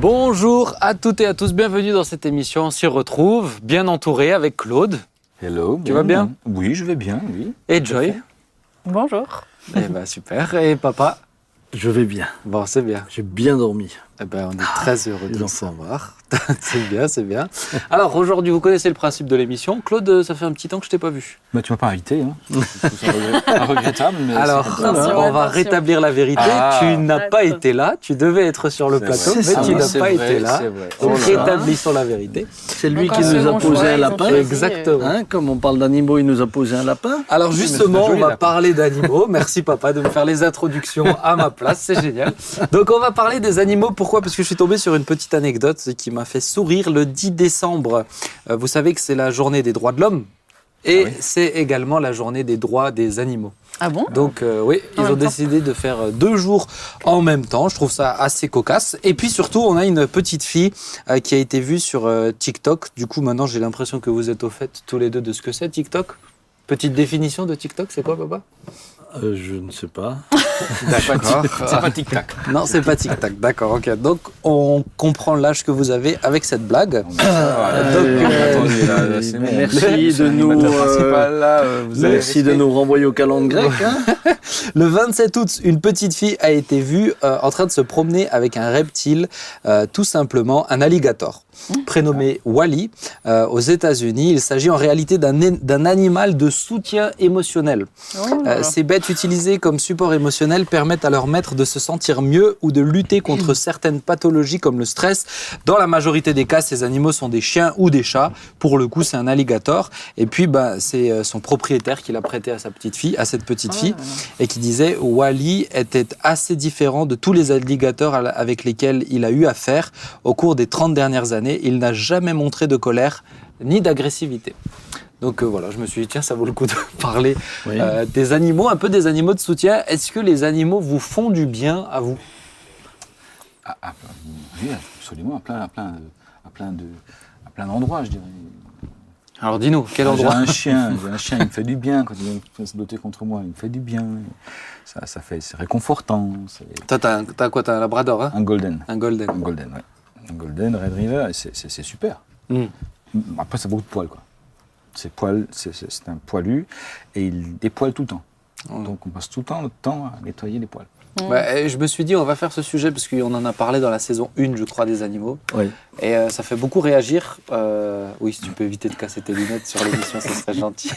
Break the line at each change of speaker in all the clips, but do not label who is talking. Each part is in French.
Bonjour à toutes et à tous, bienvenue dans cette émission. On s'y retrouve, bien entouré avec Claude
Hello.
Tu vas bien?
Oui, je vais bien, oui.
et Joy?
Bonjour.
Eh ben super. Et papa?
Je vais bien.
Bon, c'est bien.
J'ai bien dormi.
Eh ben, on est très heureux de le
enfants.
savoir. c'est bien, c'est bien. Alors aujourd'hui, vous connaissez le principe de l'émission. Claude, ça fait un petit temps que je t'ai pas vu.
Bah, tu m'as pas invité. Hein. C'est regret- regrettable, mais
Alors, on va
attention.
rétablir la vérité.
Ah.
tu n'as pas été là. Tu devais être sur le plateau,
vrai.
mais tu n'as pas
vrai,
été là. Donc
Oh là
rétablissons la vérité.
C'est lui qui nous a posé
choix,
un lapin.
Exactement.
Hein, comme on parle d'animaux, il nous a posé un lapin.
Alors justement, on va parler d'animaux. Merci papa de me faire les introductions à ma place, c'est génial. Donc on va parler des animaux. Pourquoi? Parce que je suis tombé sur une petite anecdote qui m'a fait sourire. Le 10 décembre, euh, vous savez que c'est la journée des droits de l'homme. Et
Ah oui.
c'est également la journée des droits des animaux.
Ah bon?
Donc euh, oui,
En
ils ont décidé de faire euh, deux jours en même temps. Je trouve ça assez cocasse. Et puis surtout, on a une petite fille euh, qui a été vue sur euh, TikTok. Du coup, maintenant, j'ai l'impression que vous êtes au fait tous les deux de ce que c'est TikTok? Petite définition de TikTok, c'est quoi, papa
Euh, je ne sais pas.
D'accord.
C'est pas tic-tac.
Non, c'est pas TikTok. D'accord, ok. Donc, on comprend l'âge que vous avez avec cette blague.
Donc,
euh,
attendez, là, bon.
merci de nous,
l'animateur
euh,
principal, là, euh, vous avez
Merci de nous renvoyer au calendrier grec. hein.
Le 27 août, une petite fille a été vue euh, en train de se promener avec un reptile, euh, tout simplement un alligator, prénommé Wally. Euh, aux États-Unis, il s'agit en réalité d'un animal de soutien émotionnel.
Oh
Euh, ces bêtes utilisées comme support émotionnel permettent à leur maître de se sentir mieux ou de lutter contre certaines pathologies comme le stress. Dans la majorité des cas, ces animaux sont des chiens ou des chats. Pour le coup, c'est un alligator. Et puis, bah, c'est euh, son propriétaire qui l'a prêté à sa petite fille, à cette petite fille, et qui disait Wally était assez différent de tous les alligators avec lesquels il a eu affaire au cours des 30 dernières années. Il n'a jamais montré de colère ni d'agressivité. Donc euh, voilà, je me suis dit, tiens, ça vaut le coup de parler
Oui.
euh, des animaux, un peu des animaux de soutien. Est-ce que les animaux vous font du bien à vous?
Ah, ah, oui, absolument, à plein, à plein, à plein de, à plein d'endroits, je dirais.
Alors dis-nous, quel
Ah, J'ai
endroit?
un chien, j'ai un chien, il me fait du bien quand il vient se blotter contre moi, il me fait du bien. Ça, ça fait, c'est réconfortant.
Toi, t'as t'as quoi? T'as un labrador, hein?
Un golden,
Un golden.
un golden, ouais. Un golden, Red River, et c'est, super.
Hmm.
Après, ça a beaucoup de poils, quoi. C'est poil, c'est, un poilu et il dépoile tout le temps.
Hmm.
Donc on passe tout le temps notre temps à nettoyer les poils.
Bah, et je me suis dit, on va faire ce sujet parce qu'on en a parlé dans la saison 1, je crois, des animaux.
Oui.
Et euh, ça fait beaucoup réagir. Euh, oui, si tu peux éviter de casser tes lunettes sur l'émission, ça serait gentil.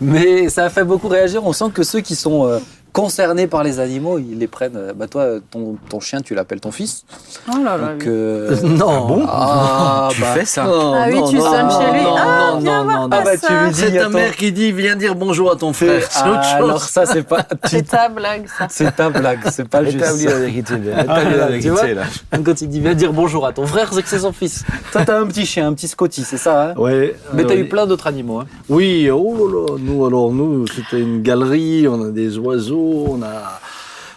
Mais ça a fait beaucoup réagir. On sent que ceux qui sont euh, concernés par les animaux, ils les prennent. euh, Bah toi, ton, ton chien, tu l'appelles ton fils.
Oh là là.
Donc,
oui.
euh,
Non.
bon
Ah,
Tu
bah,
fais ça
Non,
Ah oui,
non,
tu
non,
sonnes
non,
chez lui.
non,
Ah,
non,
viens
non,
voir
non,
pas
Ah bah,
ça.
tu lui dis,
C'est ta mère qui dit viens dire bonjour à ton frère. C'est autre
Ah,
chose.
alors ça, c'est pas.
C'est ta blague, ça.
C'est ta blague, c'est pas juste.
Établis la vérité,
Ah,
établis la
tu vois
vérité, là.
Quand il dit viens dire bonjour à ton frère, c'est que c'est son fils. Toi, t'as un petit chien, un petit Scotty, c'est ça, hein?
Ouais,
Mais t'as
oui.
eu plein d'autres animaux. Hein
Oui, oh là là, nous alors nous c'était une galerie, on a des oiseaux, on a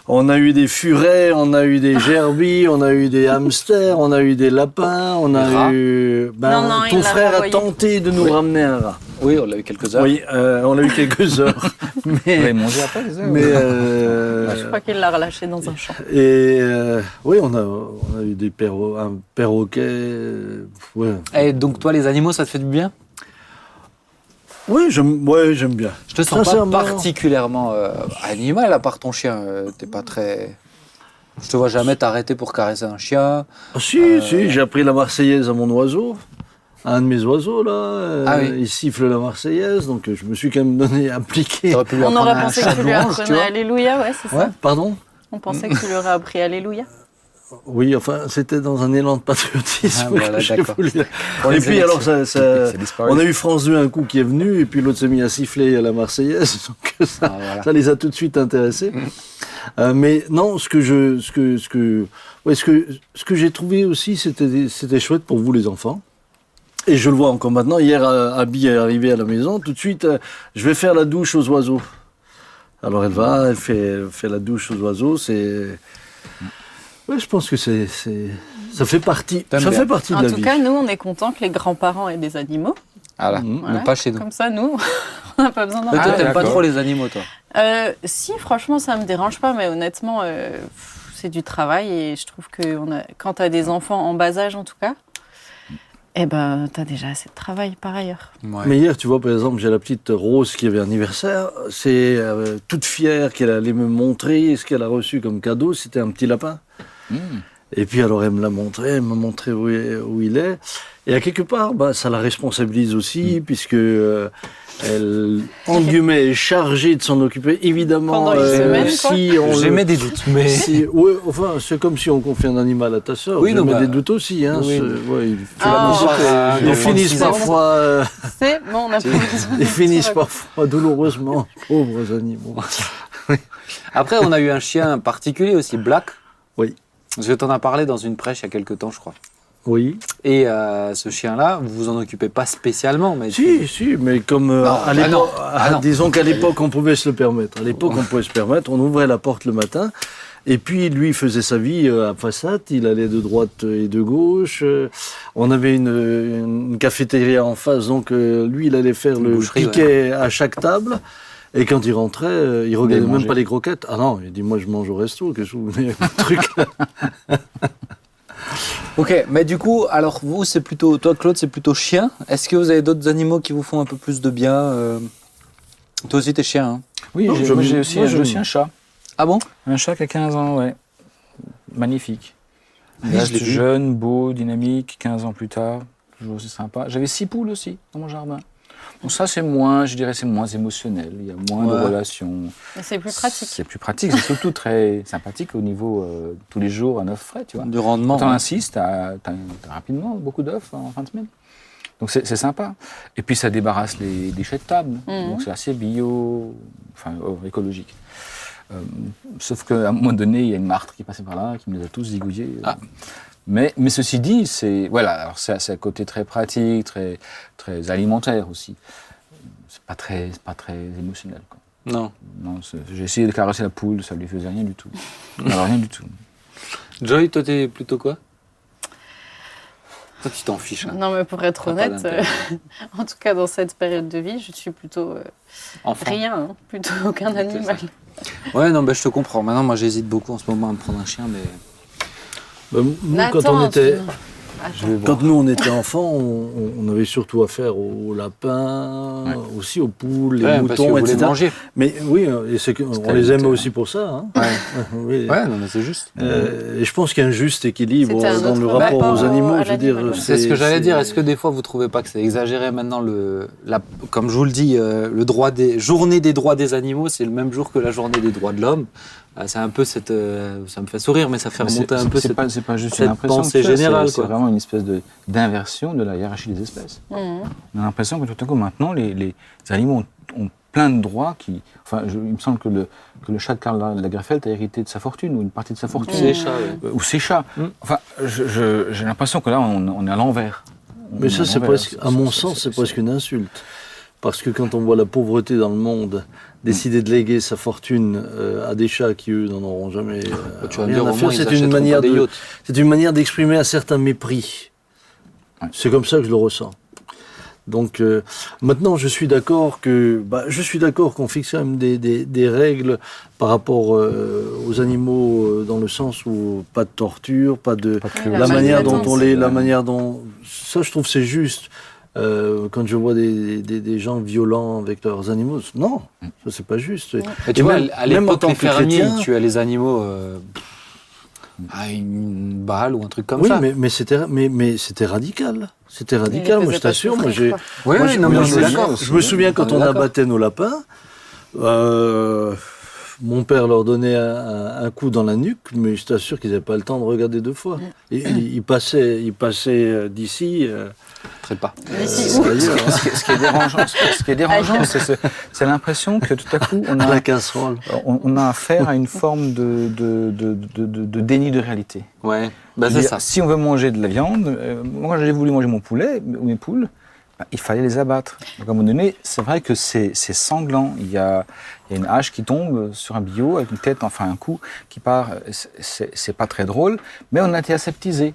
on a eu des furets, on a eu des gerbilles, on a eu des hamsters, on a eu des lapins, on a eu ben,
Non, non, il
ton
l'a
frère a tenté de nous ramener un rat.
Oui, on l'a eu quelques heures.
Oui, euh, on a eu quelques heures. Mais
mangé après, ça
mais euh,
Je crois qu'il l'a relâché dans un champ.
et euh, oui, on a on a eu des perro un perroquet. ouais.
Et donc, toi, les animaux, ça te fait du bien?
Oui, j'aime ouais, j'aime bien.
Je te sens pas particulièrement euh, animal, à part ton chien. euh, T'es pas très. Je te vois jamais t'arrêter pour caresser un chien.
Ah, si,
Euh,
si, j'ai appris la Marseillaise à mon oiseau. À un de mes oiseaux, là. euh,
Ah oui.
Il siffle la Marseillaise, donc je me suis quand même donné appliqué.
On aurait pensé que tu lui apprenais. Alléluia, ouais, c'est
Ouais.
ça.
Pardon?
On pensait que tu lui aurais appris Alléluia.
Oui, enfin, c'était dans un élan de patriotisme.
Ah, voilà,
que voulu- Et puis, alors, ça, on a eu France 2 un coup qui est venu, et puis l'autre s'est mis à siffler la Marseillaise, donc ça,
Ah, voilà.
ça les a tout de suite intéressés. Euh, mais non, ce que je, ce que, ce que, ouais, ce que, ce que j'ai trouvé aussi, c'était, c'était chouette pour vous les enfants. Et je le vois encore maintenant. Hier, euh, Abby est arrivée à la maison. Tout de suite, euh, je vais faire la douche aux oiseaux. Alors elle va, elle fait, elle fait la douche aux oiseaux. C'est, je pense que c'est, c'est, ça fait partie, ça
bien.
fait partie
En
de la
tout
vie.
cas, nous, on est contents que les grands-parents aient des animaux.
Voilà. Mais pas chez nous.
Comme ça, nous, on n'a pas besoin d'en
Mais toi, t'aimes pas
d'accord.
trop les animaux, toi
Euh, si, franchement, ça me dérange pas, mais honnêtement, euh, pff, c'est du travail et je trouve que on a, quand tu as des enfants en bas âge en tout cas, eh ben, tu as déjà assez de travail par ailleurs.
Ouais.
Mais hier, tu vois, par exemple, j'ai la petite Rose qui avait anniversaire. C'est euh, toute fière qu'elle allait me montrer ce qu'elle a reçu comme cadeau. C'était un petit lapin.
Mmh.
Et puis alors, elle me l'a montré, elle m'a montré où, il est. Et à quelque part, bah, ça la responsabilise aussi,
Mm.
puisque euh, elle, en guillemets, est chargée de s'en occuper. Évidemment,
quoi.
si on
J'émets des doutes, mais.
si- ouais, enfin, c'est comme si on confie un animal à ta sœur.
Oui, non, bah,
des doutes aussi. Hein,
oui.
c'est- ouais, ils,
Ah,
Ah,
ils finissent parfois. euh,
C'est bon, on a
Ils finissent parfois douloureusement, pauvres animaux.
Après, on a eu un chien particulier aussi, Black.
Oui.
Je t'en ai parlé dans une prêche il y a quelques temps, je crois.
Oui.
Et euh, ce chien-là, vous vous en occupez pas spécialement, mais
Si, si, mais comme euh,
Non,
à
ah
l'époque,
ah non.
disons qu'à l'époque on pouvait se le permettre. À l'époque on pouvait se permettre, on ouvrait la porte le matin. Et puis lui il faisait sa vie euh, à façade, il allait de droite et de gauche. On avait une, une cafétéria en face, donc lui il allait faire
Une
le piquet à chaque table. Et quand il rentrait, euh, il regardait même
manger.
pas les croquettes. Ah non, il dit moi je mange au resto, qu'est-ce que vous voulez un truc
Ok, mais du coup, alors vous, c'est plutôt, toi Claude, c'est plutôt chien. Est-ce que vous avez d'autres animaux qui vous font un peu plus de bien euh? Toi aussi, t'es chien. Hein
Oui, j'ai aussi,
moi,
aussi un chat.
ah bon?
Un chat qui a 15 ans, ouais. Magnifique. Il
Oui, je l'ai vu.
jeune, beau, dynamique, 15 ans plus tard. Toujours aussi sympa. J'avais six poules aussi dans mon jardin. Bon, ça, c'est moins, je dirais, c'est moins émotionnel. Il y a moins
Ouais.
de relations.
Mais c'est plus pratique.
C'est plus pratique. C'est surtout très sympathique au niveau euh, tous les jours à neuf frais, tu vois.
Du rendement.
Quand on
ouais.
insiste, t'as as, rapidement beaucoup d'œufs en fin de semaine. Donc c'est sympa. Et puis ça débarrasse les déchets de table.
Mhm.
Donc c'est assez bio, enfin oh, écologique. Euh, sauf qu'à un moment donné, il y a une martre qui passait par là, qui me les a tous zigouillés.
Ah.
Mais, mais ceci dit, c'est voilà, alors c'est c'est un côté très pratique, très, très alimentaire aussi. C'est pas très, c'est pas très émotionnel. Quoi.
Non.
Non, j'ai essayé de caresser la poule, ça lui faisait rien du tout. Alors rien du tout.
Joy, toi, t'es plutôt quoi? Toi, tu t'en fiches. hein.
Non, mais pour être honnête, euh, en tout cas dans cette période de vie, je suis plutôt euh, rien, hein, plutôt aucun animal.
Ouais, non, bah, je te comprends. Maintenant, moi, j'hésite beaucoup en ce moment à me prendre un chien, mais.
Bah, Nous,
Nathan,
quand on était,
vais voir.
Quand nous on était enfants, on, on avait surtout affaire aux lapins,
Ouais.
aussi aux poules, les
Ouais, parce que
moutons, etc.
manger.
Mais oui, et c'est que- on les aime
alimentaire.
aussi pour ça. Hein.
Ouais.
Oui.
Ouais, non, mais c'est juste.
Euh, et je pense qu'il y a un juste équilibre dans le rapport aux
au-
animaux. Je veux dire.
C'est ce que j'allais
c'est-
dire. Est-ce que des fois vous trouvez pas que c'est exagéré maintenant le, la, comme je vous le dis, euh, le droit des journée des droits des animaux, c'est le même jour que la journée des droits de l'homme. Euh, c'est un peu cette, euh, ça me fait sourire, mais ça fait
Mais
remonter un peu cette.
pas, c'est pas juste
cette
une impression.
pensée générale,
c'est- vraiment une espèce de- d'inversion de la hiérarchie des espèces.
Mhm.
On a l'impression que tout à coup, maintenant, les, les animaux ont, ont plein de droits qui. Enfin, je- il me semble que le, que le chat de Karl Lagerfeld a hérité de sa fortune, ou une partie de sa fortune.
C'est les chats.
Euh, Ou ses chats.
Mm.
Enfin, je- je- j'ai l'impression que là, on, on est à l'envers.
Mais ça, c'est presque, à mon sens, c'est presque une insulte. Parce que quand on voit la pauvreté dans le monde, décider de léguer sa fortune euh, à des chats qui, eux, n'en auront jamais euh,
Bah, Tu vas me
rien
dire,
à faire, c'est une manière de, c'est une manière d'exprimer un certain mépris.
Ouais.
C'est comme ça que je le ressens. Donc euh, maintenant, je suis d'accord que, bah, je suis d'accord qu'on fixe quand même des, des- des règles par rapport euh, aux animaux euh, dans le sens où pas de torture, pas de
Pas de
La
la manière dont on les, la manière dont ça, je trouve c'est juste. Euh, quand je vois des, des, des gens violents avec leurs animaux, non, ça c'est pas juste.
Mais tu
Et
vois,
même-
à l'époque,
tant
les
que
fermiers,
chrétien-
ils tuaient les animaux euh, à une balle ou un truc comme
oui,
ça.
mais, mais c'était mais, mais c'était radical. C'était radical, moi je t'assure. Moi j'ai.
Oui,
moi,
oui,
je-
non,
moi,
mais
je me souviens- Je me souviens quand
On
abattait nos lapins. euh, mon père leur donnait un, coup dans la nuque, mais je t'assure qu'ils n'avaient pas le temps de regarder deux fois. Et, il, il passait, il passait euh, d'ici. euh,
Traite pas.
Euh, hein,
Ce qui, est- ce qui est dérangeant, ce qui- est dérangeant, c'est ce- c'est l'impression que tout à coup, on
à la
a,
casserole.
on, on a affaire à une forme de, de, de, de- de- de déni de réalité.
Ouais, bah c'est ça.
Si on veut manger de la viande, euh, moi j'ai voulu manger mon poulet ou mes poules, bah, il fallait les abattre. Donc à un moment donné, c'est vrai que c'est c'est sanglant. Il y, a, il y a une hache qui tombe sur un bio avec une tête, enfin un coup qui part. C'est- C'est c'est pas très drôle, mais on a été aseptisé.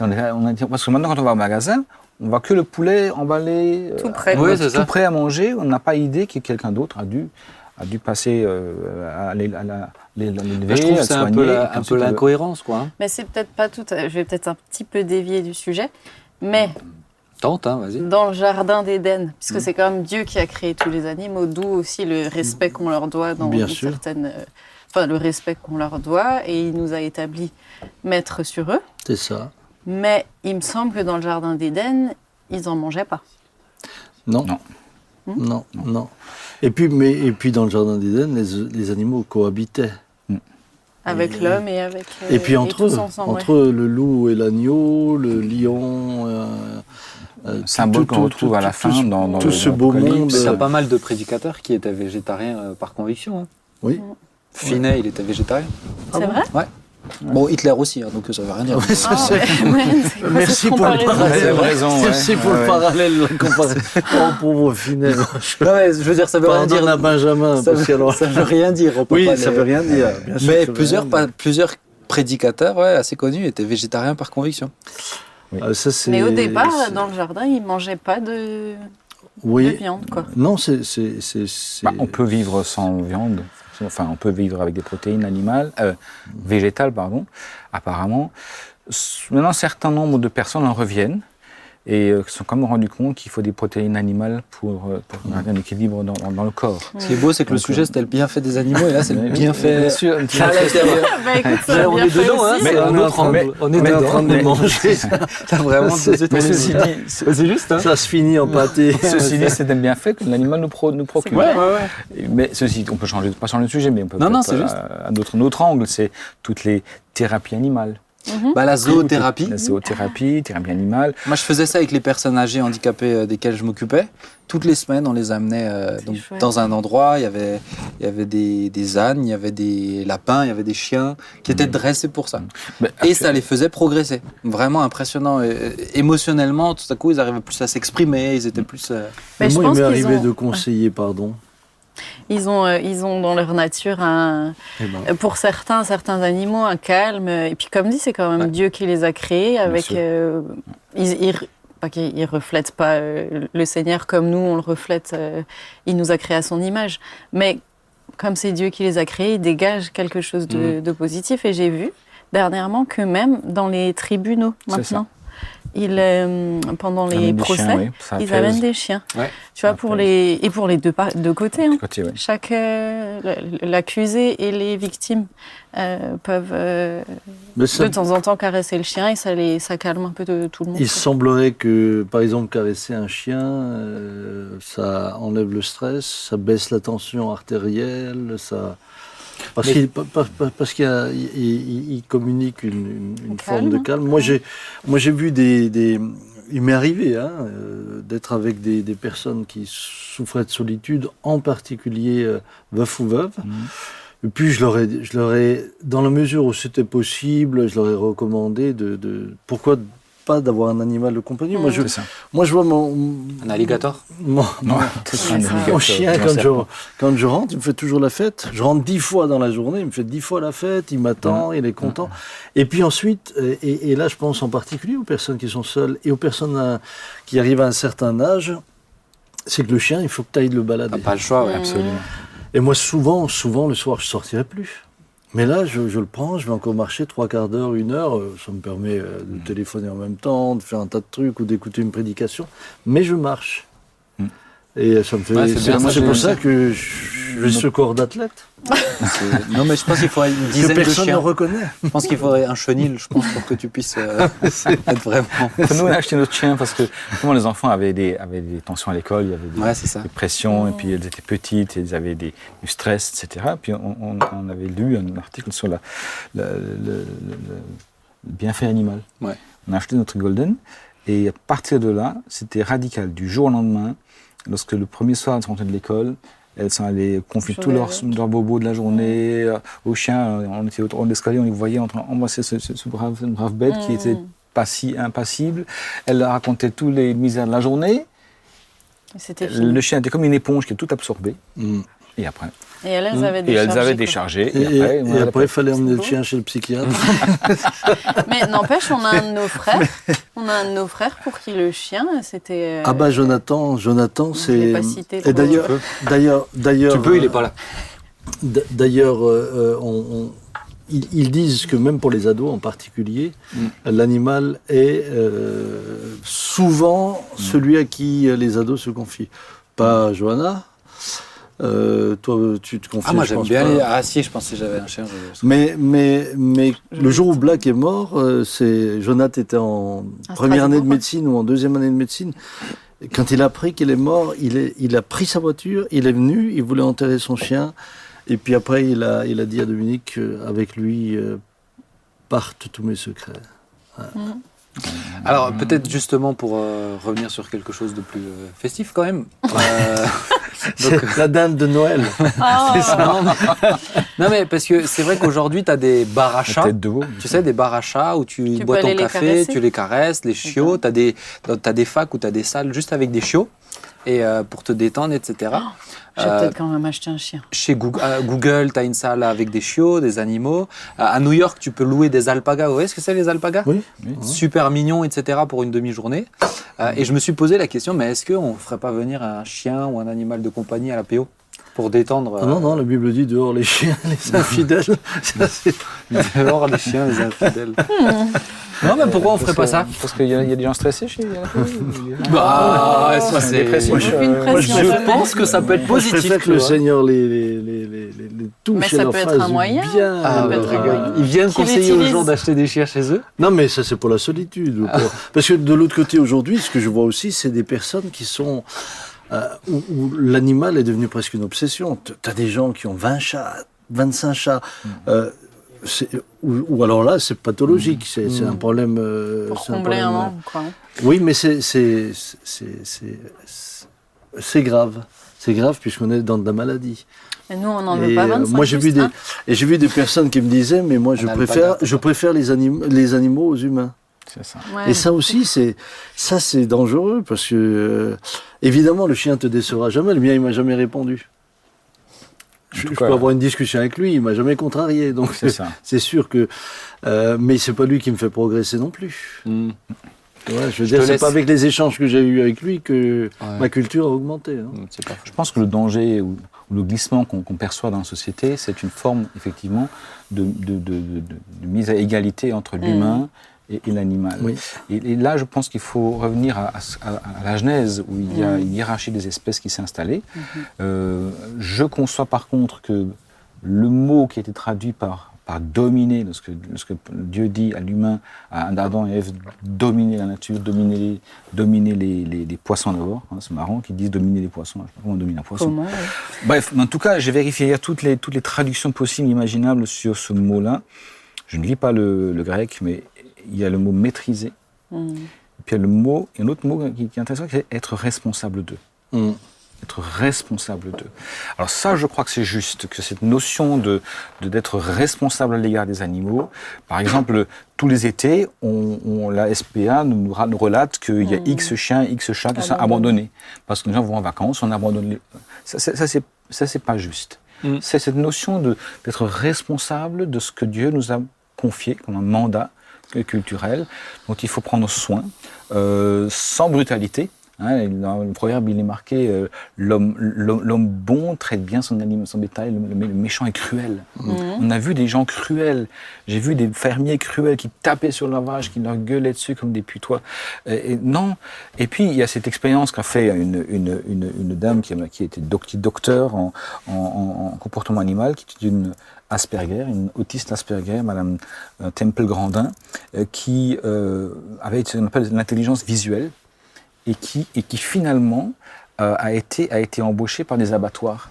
On a, on a parce que maintenant, quand on va au magasin, on voit que le poulet emballé, euh,
Tout prêt.
Tout
ça.
prêt à manger. On n'a pas idée que quelqu'un d'autre a dû a dû passer euh, à l'é- à la-
je trouve c'est un peu la- un peu l'incohérence, quoi. hein.
Mais c'est peut-être pas tout. Je vais peut-être un petit peu dévier du sujet. Mais
Tente, hein, vas-y.
dans le jardin d'Éden, puisque
Mm.
c'est quand même Dieu qui a créé tous les animaux, d'où aussi le respect qu'on leur doit dans
Bien
une
sûr.
certaine. euh, Enfin, le respect qu'on leur doit, et il nous a établi maîtres sur eux.
C'est ça.
Mais il me semble que dans le jardin d'Éden, ils en mangeaient pas.
Non.
Non.
Non, non. Et puis, mais, et puis dans le jardin d'Éden, les, les animaux cohabitaient.
Avec
Et-
l'homme et avec. euh,
et puis entre
tous
eux,
ensemble,
entre eux, le loup et l'agneau, le lion. euh, euh,
symbole qu'on retrouve
tout-
à la
tout
fin dans, dans
tout
le-
ce
dans
beau monde.
Il y a pas mal de prédicateurs qui étaient végétariens euh, par conviction. hein.
Oui.
Finet, il était végétarien.
C'est vrai?
Bon, Hitler aussi, hein, donc ça veut rien dire.
Ouais, ça,
Ah,
c'est-
ouais, ouais, c'est quoi
Merci pour le parallèle.
C'est raison, ouais.
Merci pour
Ouais,
le parallèle, la comparaison. Oh, pauvre Finet.
Non, mais je veux dire, ça veut rien dire.
à Benjamin.
Ça
parce que
veut,
alors-
ça veut rien dire. on peut
Oui,
pas
ça
les-
veut rien dire. bien sûr que
Mais plusieurs, pas-
dire.
plusieurs prédicateurs ouais, assez connus étaient végétariens par conviction.
Ah, ça,
Mais au départ, dans le jardin, ils mangeaient pas de, viande, quoi.
Non, c'est-
Bah, on peut vivre sans viande. Enfin, on peut vivre avec des protéines animales, euh, végétales, pardon, apparemment. Maintenant, un certain nombre de personnes en reviennent et euh, se sont quand même rendus compte qu'il faut des protéines animales pour, euh, pour garder un équilibre dans, dans- le corps.
Ce qui est beau, c'est que le
Donc,
sujet
euh,
c'était le bienfait des animaux, et là c'est le bienfait
bien sûr.
Bah écoute, ça
Ouais,
a
on
bien
est
fait
dedans, hein,
Mais
un
on est en
autre
train de-
angle. On est
On est en
dedans.
train de les manger.
Vraiment
C'est-
juste, hein
Ça se finit en pâté.
ceci dit, c'est un bienfait que l'animal nous, pro- nous procure.
vrai.
ouais, ouais.
Mais ceci, on peut changer, pas changer de sujet, mais on peut
Non, non, c'est juste.
un autre angle, c'est toutes les thérapies animales.
Mhm.
Bah, la zoothérapie.
La zoothérapie, thérapie animale.
Moi, je faisais ça avec les personnes âgées handicapées euh, desquelles je m'occupais. Toutes les semaines, on les amenait euh, donc, dans un endroit. Il y avait, il y avait des, des ânes, il y avait des lapins, il y avait des chiens qui étaient dressés pour ça.
Mais
Et ça les faisait progresser. Vraiment impressionnant. Et, euh, émotionnellement, tout à coup, ils arrivaient plus à s'exprimer. Ils étaient plus. euh,
Mais je
moi, il
pense
m'est
qu'ils
arrivé
ont-
de conseiller, pardon.
Ils ont, euh, ils ont dans leur nature un,
Eh ben,
pour certains, certains animaux, un calme. Et puis, comme dit, c'est quand même
Ouais.
Dieu qui les a créés avec. euh, ils, ils- pas qu'ils ils reflètent pas euh, le Seigneur comme nous, on le reflète. il nous a créés à son image. Mais comme c'est Dieu qui les a créés, ils dégagent quelque chose
Mm.
de, de positif. Et j'ai vu dernièrement que même dans les tribunaux, maintenant, ils, euh, pendant les procès,
chiens, oui, ça
ils amènent des chiens.
Ouais.
Tu vois, pour les, et pour les deux, par- deux côtés. hein.
Côté, ouais.
Chaque euh, l'accusé et les victimes euh, peuvent euh, de temps en temps caresser le chien et ça les ça calme un peu de tout le monde.
il
quoi.
semblerait que, par exemple, caresser un chien, euh, ça enlève le stress, ça baisse la tension artérielle, ça. Parce
Mais-
qu'il pa- pa- pa- parce qu'il y a- il- il- il communique une, une- une
Un
forme
calme,
de calme. Moi, j'ai, moi, j'ai vu des, des- il m'est arrivé hein, euh, d'être avec des, des personnes qui souffraient de solitude, en particulier euh, veufs ou veuves.
Mhm.
Et puis je leur ai, je leur ai, dans la mesure où c'était possible, je leur ai recommandé de, de pourquoi pas d'avoir un animal de compagnie. Moi, je,
C'est ça.
moi, je vois mon,
Un alligator.
mon,
Non,
Mon
chien, quand je, quand je rentre, il me fait toujours la fête. Je rentre dix fois dans la journée, il me fait dix fois la fête, il m'attend, il est content. Et puis ensuite, euh, et, et là je pense en particulier aux personnes qui sont seules et aux personnes euh, qui arrivent à un certain âge, c'est que le chien, il faut que tu ailles le balader.
T'as pas le choix.
Mm.
Absolument.
Et moi, souvent, souvent, le soir, je sortirai plus. Mais là, je, je le prends, je vais encore marcher trois quarts d'heure, une heure. euh, Ça me permet euh, de téléphoner en même temps, de faire un tas de trucs ou d'écouter une prédication. Mais je marche. Et ça me fait.
Ouais, c'est
c'est moi, pour ça
ça.
que je- j'ai ce corps d'athlète
Non, mais je pense qu'il faudrait une
que
dizaine de
personne ne
chiens.
reconnaît.
Je pense qu'il faudrait un chenil, je pense, pour que tu puisses euh, être vraiment.
Nous, on a acheté notre chien parce que justement, les enfants avaient des, avaient des tensions à l'école, il y avait des,
Ouais, c'est ça.
des pressions, et puis elles étaient petites, et elles avaient des, du stress, etc. Puis on, on- on avait lu un article sur la, la- le, le- le bienfait animal.
Ouais.
On a acheté notre Golden, et à partir de là, c'était radical. Du jour au lendemain, lorsque le premier soir elles sont rentrées de l'école, elles sont allées confier tous leurs, leurs bobos de la journée euh, aux chiens. On était au de l'escalier, on les voyait en train d'embrasser ce, ce- ce brave, cette brave bête qui
Mm.
était pas si impassible. Elle leur racontait tous les misères de la journée. Le chien était comme une éponge qui a tout absorbé.
Mm.
Et après.
Et elles, elles avaient
Et
déchargé.
elles avaient déchargé.
Et, et-
après,
et après, il fallait emmener le chien chez le psychiatre.
Mais n'empêche, on a un de nos frères. On a un de nos frères pour qui le chien, c'était. euh,
Ah bah Jonathan, Jonathan,
je
c'est.
l'ai pas cité
Et d'ailleurs, d'ailleurs, d'ailleurs.
Tu peux, il
euh,
est pas là.
D'ailleurs, euh, euh, on- on- ils, ils disent que même pour les ados en particulier,
Mm.
l'animal est euh, souvent celui à qui euh, les ados se confient. Pas Johanna. Euh, toi, tu te confies.
Ah, moi j'aime bien
pas.
les. Ah, si, je pensais que j'avais un chien. je-
Mais, mais, mais
Je-
le jour où Black est mort, euh, c'est Jonathan était en
À
première année de médecine ou en deuxième année de médecine. Quand il a appris qu'il est mort, il, est, il a pris sa voiture, il est venu, il voulait enterrer son chien. Et puis après, il a, il a dit à Dominique qu'avec lui euh, partent tous mes secrets.
Alors, peut-être justement pour euh, revenir sur quelque chose de plus euh, festif quand même. Euh,
la dame de Noël.
Ah,
non, mais, non, mais parce que c'est vrai qu'aujourd'hui, tu as des bars à chats.
de.
Tu sais, des bars à chats où tu,
Tu
bois ton café, tu les caresses, les chiots. Tu as des, t'as des facs où tu as des salles juste avec des chiots et euh, pour te détendre, etc.
Je vais
Euh,
peut-être quand même acheter un chien.
Chez Google, à Google tu as une salle avec des chiots, des animaux. Euh, à New York, tu peux louer des alpagas. Vous voyez ce que c'est les alpagas?
Oui.
Super mignon, etc. pour une demi-journée. Euh, et je me suis posé la question, mais est-ce qu'on ne ferait pas venir un chien ou un animal de compagnie à la PO pour détendre
Ah non, non, la Bible dit dehors les chiens, les infidèles. Ça,
euh, dehors les chiens, les infidèles Non, mais pourquoi on ferait pas ça
Parce qu'il y, a il y a des gens stressés chez
Bah, ça, c'est-
je-
euh,
pense que ça peut être positif.
préfère que le. Seigneur les, les, les, les, les, les touche
Mais ça peut être
fasse
un moyen.
bien.
Ah,
peut
bah,
être un moyen.
Il vient de
Qu'il
conseiller aux gens d'acheter des chiens chez eux.
Non, mais ça, c'est pour la solitude. ou pour- Parce que de l'autre côté, aujourd'hui, ce que je vois aussi, c'est des personnes qui sont. Euh, où, où l'animal est devenu presque une obsession. Tu as des gens qui ont 20 chats, 25 chats. euh, c'est- ou, ou alors là, c'est pathologique. C'est c'est un problème. euh,
Pour combler un manque, quoi.
euh, Oui, mais c'est grave. C'est grave puisqu'on est dans de la maladie.
Et nous, on n'en veut pas
euh,
25.
moi, j'ai vu des
un.
et j'ai vu des personnes qui me disaient, mais moi, je préfère, je préfère les, anim- les animaux aux humains.
C'est ça.
Ouais.
Et ça aussi, c'est ça, c'est dangereux parce que euh, évidemment, le chien te décevra jamais. Le mien, il m'a jamais répondu. Je, peux avoir une discussion avec lui, il m'a jamais contrarié. Donc
C'est ça.
c'est sûr que, euh, mais c'est pas lui qui me fait progresser non plus.
Hmm.
Ouais, je veux
Je
dire, c'est pas avec les échanges que j'ai eus avec lui que
Ouais.
ma culture a augmenté. hein.
Hmm, pas.
Je pense que le danger ou, ou le glissement qu'on perçoit dans la société, c'est une forme, effectivement, de, de- de- de- de- de mise à égalité entre l'humain et, et l'animal.
Oui.
Et, et là, je pense qu'il faut revenir à, la genèse, où il y a une hiérarchie des espèces qui s'est installée. Euh, je conçois par contre que le mot qui a été traduit par, par dominer, lorsque, lorsque Dieu dit à l'humain, à Adam et Ève, dominer la nature, dominer, dominer les, les- les poissons d'abord, hein, c'est marrant qu'ils disent dominer les poissons, je ne sais pas comment on domine un poisson.
Comment ouais.
Bref, mais en tout cas, j'ai vérifié hier toutes les, toutes les traductions possibles, imaginables sur ce mot-là. Je ne lis pas le, le grec, mais il y a le mot maîtriser.
Hmm.
Et puis il y a le mot, et un autre mot qui, qui est intéressant, c'est être responsable d'eux.
Mm.
Être responsable d'eux. Alors ça, je crois que c'est juste, que cette notion de de- d'être responsable à l'égard des animaux, par exemple, tous les étés, on, on- la SPA nous, nous relate qu'il y a X chiens, X chats qui sont
Abandonnés.
Parce que les gens vont en vacances, on abandonne les... Ça, ça, ça, c'est ça, c'est pas juste. C'est cette notion de- d'être responsable de ce que Dieu nous a confié comme un mandat culturel dont il faut prendre soin, euh, sans brutalité. Hein, dans le proverbe, il est marqué euh, l'homme bon traite bien son, anim- son bétail, le, le méchant est cruel. On a vu des gens cruels. J'ai vu des fermiers cruels qui tapaient sur leurs vaches, qui leur gueulaient dessus comme des putois. Et, et non. Et puis, il y a cette expérience qu'a fait une, une, une, une dame qui, qui était doc- docteur en, en, en- en comportement animal, qui est une Asperger, une autiste Asperger, Madame euh, Temple Grandin, euh, qui euh, avait ce qu'on appelle l'intelligence visuelle et qui, et qui finalement a, été, a été embauchée par des abattoirs.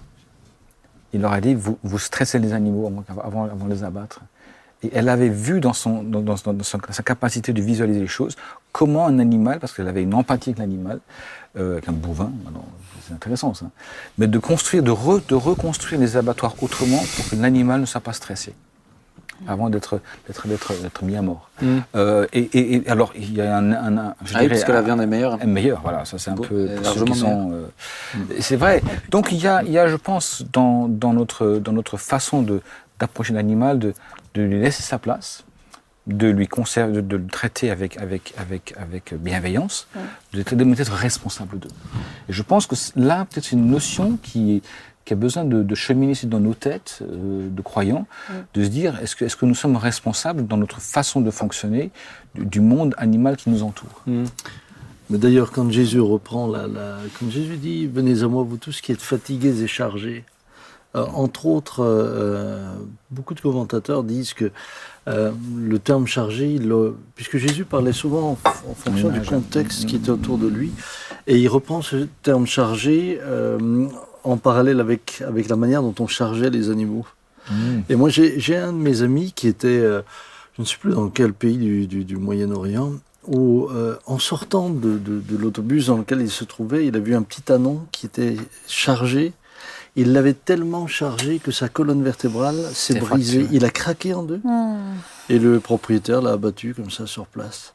Il leur a dit, vous, vous stressez les animaux avant, avant, de les abattre. Et elle avait vu dans, son, dans, sa capacité de visualiser les choses, comment un animal, parce qu'elle avait une empathie avec l'animal, avec un bovin, c'est intéressant ça, mais de construire, de, re- de reconstruire les abattoirs autrement pour que l'animal ne soit pas stressé. avant d'être d'être d'être d'être mis à mort.
Mm.
Euh, et, et- et alors il y a un, un- un- je
Ah
dirais,
parce que la viande est meilleure.
est meilleure, voilà, ça c'est un peu
elle est
pour ceux
largement
qui sont, euh, C'est vrai. Donc il y a, il y a, je pense, dans, dans notre dans notre façon de d'approcher l'animal, de, de lui laisser sa place, de lui conserver, de, de le traiter avec avec avec avec bienveillance, de, de me être responsable d'eux. Et je pense que là, peut-être c'est une notion qui qui a besoin de, de cheminer dans nos têtes euh, de croyants, de se dire est-ce que, est-ce que nous sommes responsables dans notre façon de fonctionner du, du monde animal qui nous entoure?
Mm.
Mais d'ailleurs, quand Jésus reprend la, la- quand Jésus dit Venez à moi, vous tous qui êtes fatigués et chargés, euh, entre autres, euh, beaucoup de commentateurs disent que euh, le terme chargé, le- puisque Jésus parlait souvent en, en fonction du contexte qui était autour de lui, et il reprend ce terme chargé euh, en parallèle avec, avec la manière dont on chargeait les animaux. Et moi, j'ai un de mes amis qui était, euh, je ne sais plus dans quel pays du, du- du Moyen-Orient, où, euh, en sortant de, de- de l'autobus dans lequel il se trouvait, il a vu un petit anon qui était chargé. Il l'avait tellement chargé que sa colonne vertébrale s'est brisée.
fracturé.
Il a craqué en deux.
Hmm.
Et le propriétaire l'a abattu comme ça sur place.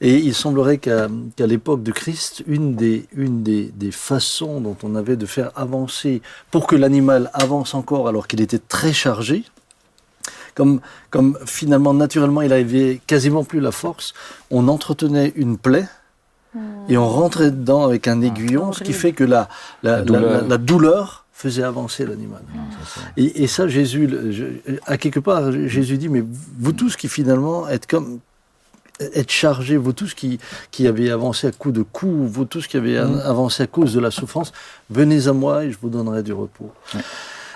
Et il semblerait qu'à l'époque de Christ, une, des, une des, des façons dont on avait de faire avancer, pour que l'animal avance encore alors qu'il était très chargé, comme, comme finalement naturellement il avait quasiment plus la force, on entretenait une plaie et on rentrait dedans avec un aiguillon, ce qui fait que la, la,
La
la-
douleur.
Faisait avancer l'animal. Et, et ça, Jésus, je- à quelque part, Jésus dit, mais vous tous qui finalement êtes comme êtes chargés, vous tous qui, qui avez avancé à coup de coups, vous tous qui avez
Mm.
avancé à cause de la souffrance, venez à moi et je vous donnerai du repos.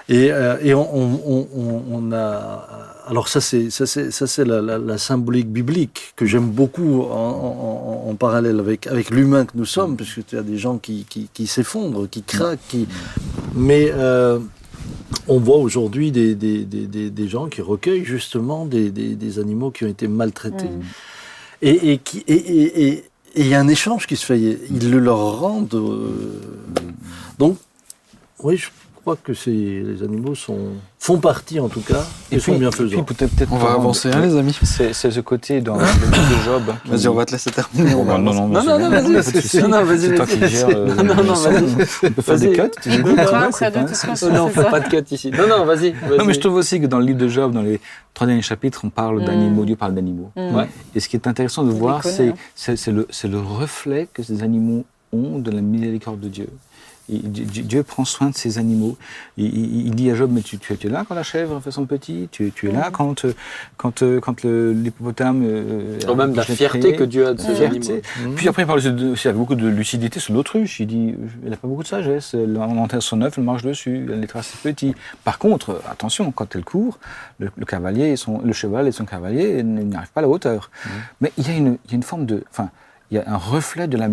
Et, euh, et on, on- on- on- on a. Alors, ça, c'est, ça, c'est, ça, c'est la, la- la symbolique biblique que j'aime beaucoup en, en- en- en parallèle avec, avec l'humain que nous sommes, parce que tu as des gens qui, qui, qui s'effondrent, qui craquent, qui. Mais. euh, on voit aujourd'hui des, des, des, des- des gens qui recueillent justement des, des- des animaux qui ont été maltraités.
Mm.
Et, et qui- et- et- et- et il y a un échange qui se fait. Ils le leur rendent. euh, donc, oui, je crois que c'est, les animaux sont, font partie, en tout cas, et, sont bienfaisants.
peut-être, peut-être
On va avancer, hein, les amis.
C'est, ce côté dans le livre de Job. qui-
Vas-y, on va te laisser terminer. va
Non, non, non,
non, non, vas-y.
pas de souci.
Non, non, vas-y,
C'est toi qui gères, euh,
Non, non, non, vas-y.
On peut faire des cuts.
Non,
Oh, on
c'est
fait pas de cut ici. Non, non, vas-y.
Non, mais je trouve aussi que dans le livre de Job, dans les trois derniers chapitres, on parle
Mm.
d'animaux, Dieu parle d'animaux.
Mm.
Et ce qui est intéressant de voir,
hein.
c'est le reflet que ces animaux ont de la miséricorde de Dieu. Dieu prend soin de ces animaux. Il, dit à Job, mais tu, tu étais là quand la chèvre fait son petit Tu, tu es là quand, euh, quand, euh, quand l'hippopotame... Euh,
Quand même de la
a
fierté
créé
que Dieu a de ces
Fierté.
animaux.
Puis après, il parle aussi avec beaucoup de lucidité sur l'autruche. Il dit, elle n'a pas beaucoup de sagesse. Elle enterre son œuf, elle marche dessus, elle les trace ses petits. Par contre, attention, quand elle court, le, le cavalier et son, le cheval et son cavalier n'arrivent pas à la hauteur. Mais il y, a une, il y a une forme de, enfin, il y a un reflet de la.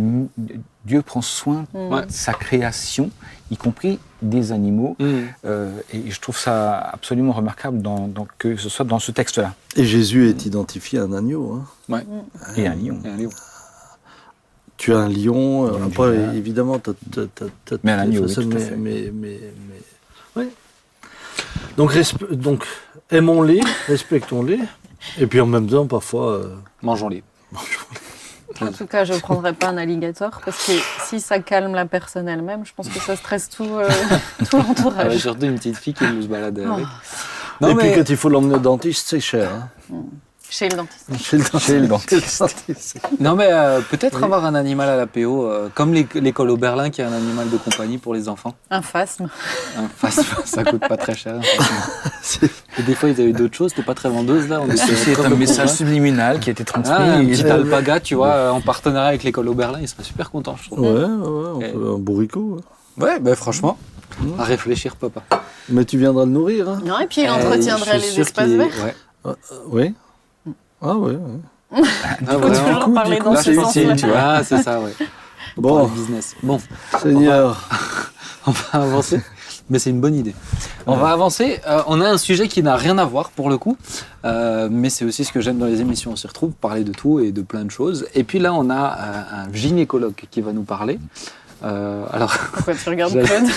Dieu prend soin
Ouais.
de sa création, y compris des animaux.
Mm.
Euh, et je trouve ça absolument remarquable dans, dans- que ce soit dans ce texte-là.
Et Jésus est identifié un agneau. hein.
Ouais.
Et un lion.
Et un lion.
Tu as un lion, euh, après, évidemment, tu as,
Mais un agneau, oui, à
mais,
fait.
mais, mais, mais- ouais. Donc, aimons-les, respectons-les, et puis en même temps, parfois, euh,
Mangeons-les.
En tout cas, je ne prendrais pas un alligator parce que si ça calme la personne elle-même, je pense que ça stresse tout, euh, tout
Ah ouais,
l'entourage.
surtout une petite fille qui nous se balade
Oh.
avec.
et puis quand il faut l'emmener au dentiste, c'est cher. hein.
Chez le dentiste.
Chez le dentiste.
Chez le dentiste.
Non, mais euh, peut-être
Oui.
avoir un animal à la PO, euh, comme l'é- l'école au Berlin qui a un animal de compagnie pour les enfants.
Un phasme.
Un phasme, ça coûte pas très cher. Et des fois, ils avaient d'autres choses, c'était pas très vendeuse là.
C'est un message subliminal qui a été transmis.
Ah, un
Et-
petit alpaga, tu vois, euh, en partenariat avec l'école au Berlin, il serait super content, je trouve.
Ouais, ouais, ouais, on
Et-
un bourricot. ouais.
Ouais, ben franchement, à réfléchir, papa.
Mais tu viendras le nourrir. Hein.
Non, et puis il
Euh,
entretiendrait
je suis
les
sûr
espaces verts.
ouais.
Euh, oui. Ah ouais. ouais.
Ah,
faut
vraiment.
toujours parler dans ce
utile, tu vois. Ah, c'est ça, ouais.
Bon.
business. Bon,
Seigneur.
on va avancer. Mais c'est une bonne idée. On va avancer. Euh, on a un sujet qui n'a rien à voir pour le coup, Euh, mais c'est aussi ce que j'aime dans les émissions. On s'y retrouve, parler de tout et de plein de choses. Et puis là, on a euh, un gynécologue qui va nous parler. Euh, alors,
Pourquoi tu regardes Claude?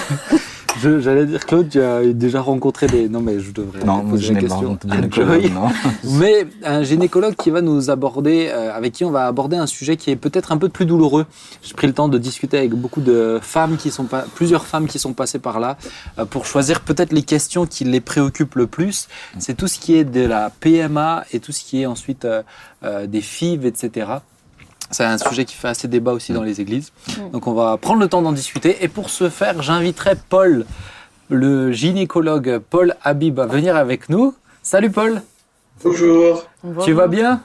J'allais dire, Claude, tu as déjà rencontré des. Non, mais je devrais
Non,
poser
je
la
pas
question
gynécologue, non.
Mais un gynécologue qui va nous aborder, euh, avec qui on va aborder un sujet qui est peut-être un peu plus douloureux. J'ai pris le temps de discuter avec beaucoup de femmes qui sont pas, plusieurs femmes qui sont passées par là, euh, pour choisir peut-être les questions qui les préoccupent le plus. C'est tout ce qui est de la PMA et tout ce qui est ensuite euh, des FIV, etc. C'est un sujet qui fait assez débat aussi dans les églises. Donc on va prendre le temps d'en discuter. Et pour ce faire, j'inviterai Paul, le gynécologue Paul Habib, à venir avec nous. Salut Paul,
Bonjour,
tu vas bien?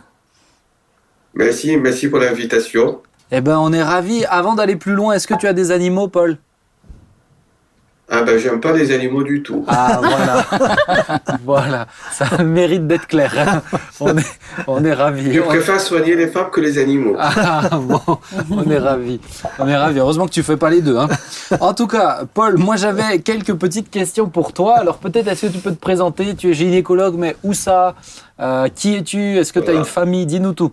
Merci, merci pour l'invitation.
Eh ben on est ravis. Avant d'aller plus loin, est-ce que tu as des animaux Paul?
Ah ben j'aime pas les animaux du tout.
Ah voilà, voilà, ça mérite d'être clair. hein. On est, on est ravis.
Je
On-
préfère soigner les femmes que les animaux.
Ah bon, on est ravis. On est ravis. Heureusement que tu fais pas les deux. hein. En tout cas, Paul, moi j'avais quelques petites questions pour toi. Alors peut-être est-ce que tu peux te présenter? Tu es gynécologue, mais où ça? Euh, Qui es-tu? Est-ce que tu as une famille? Dis-nous tout.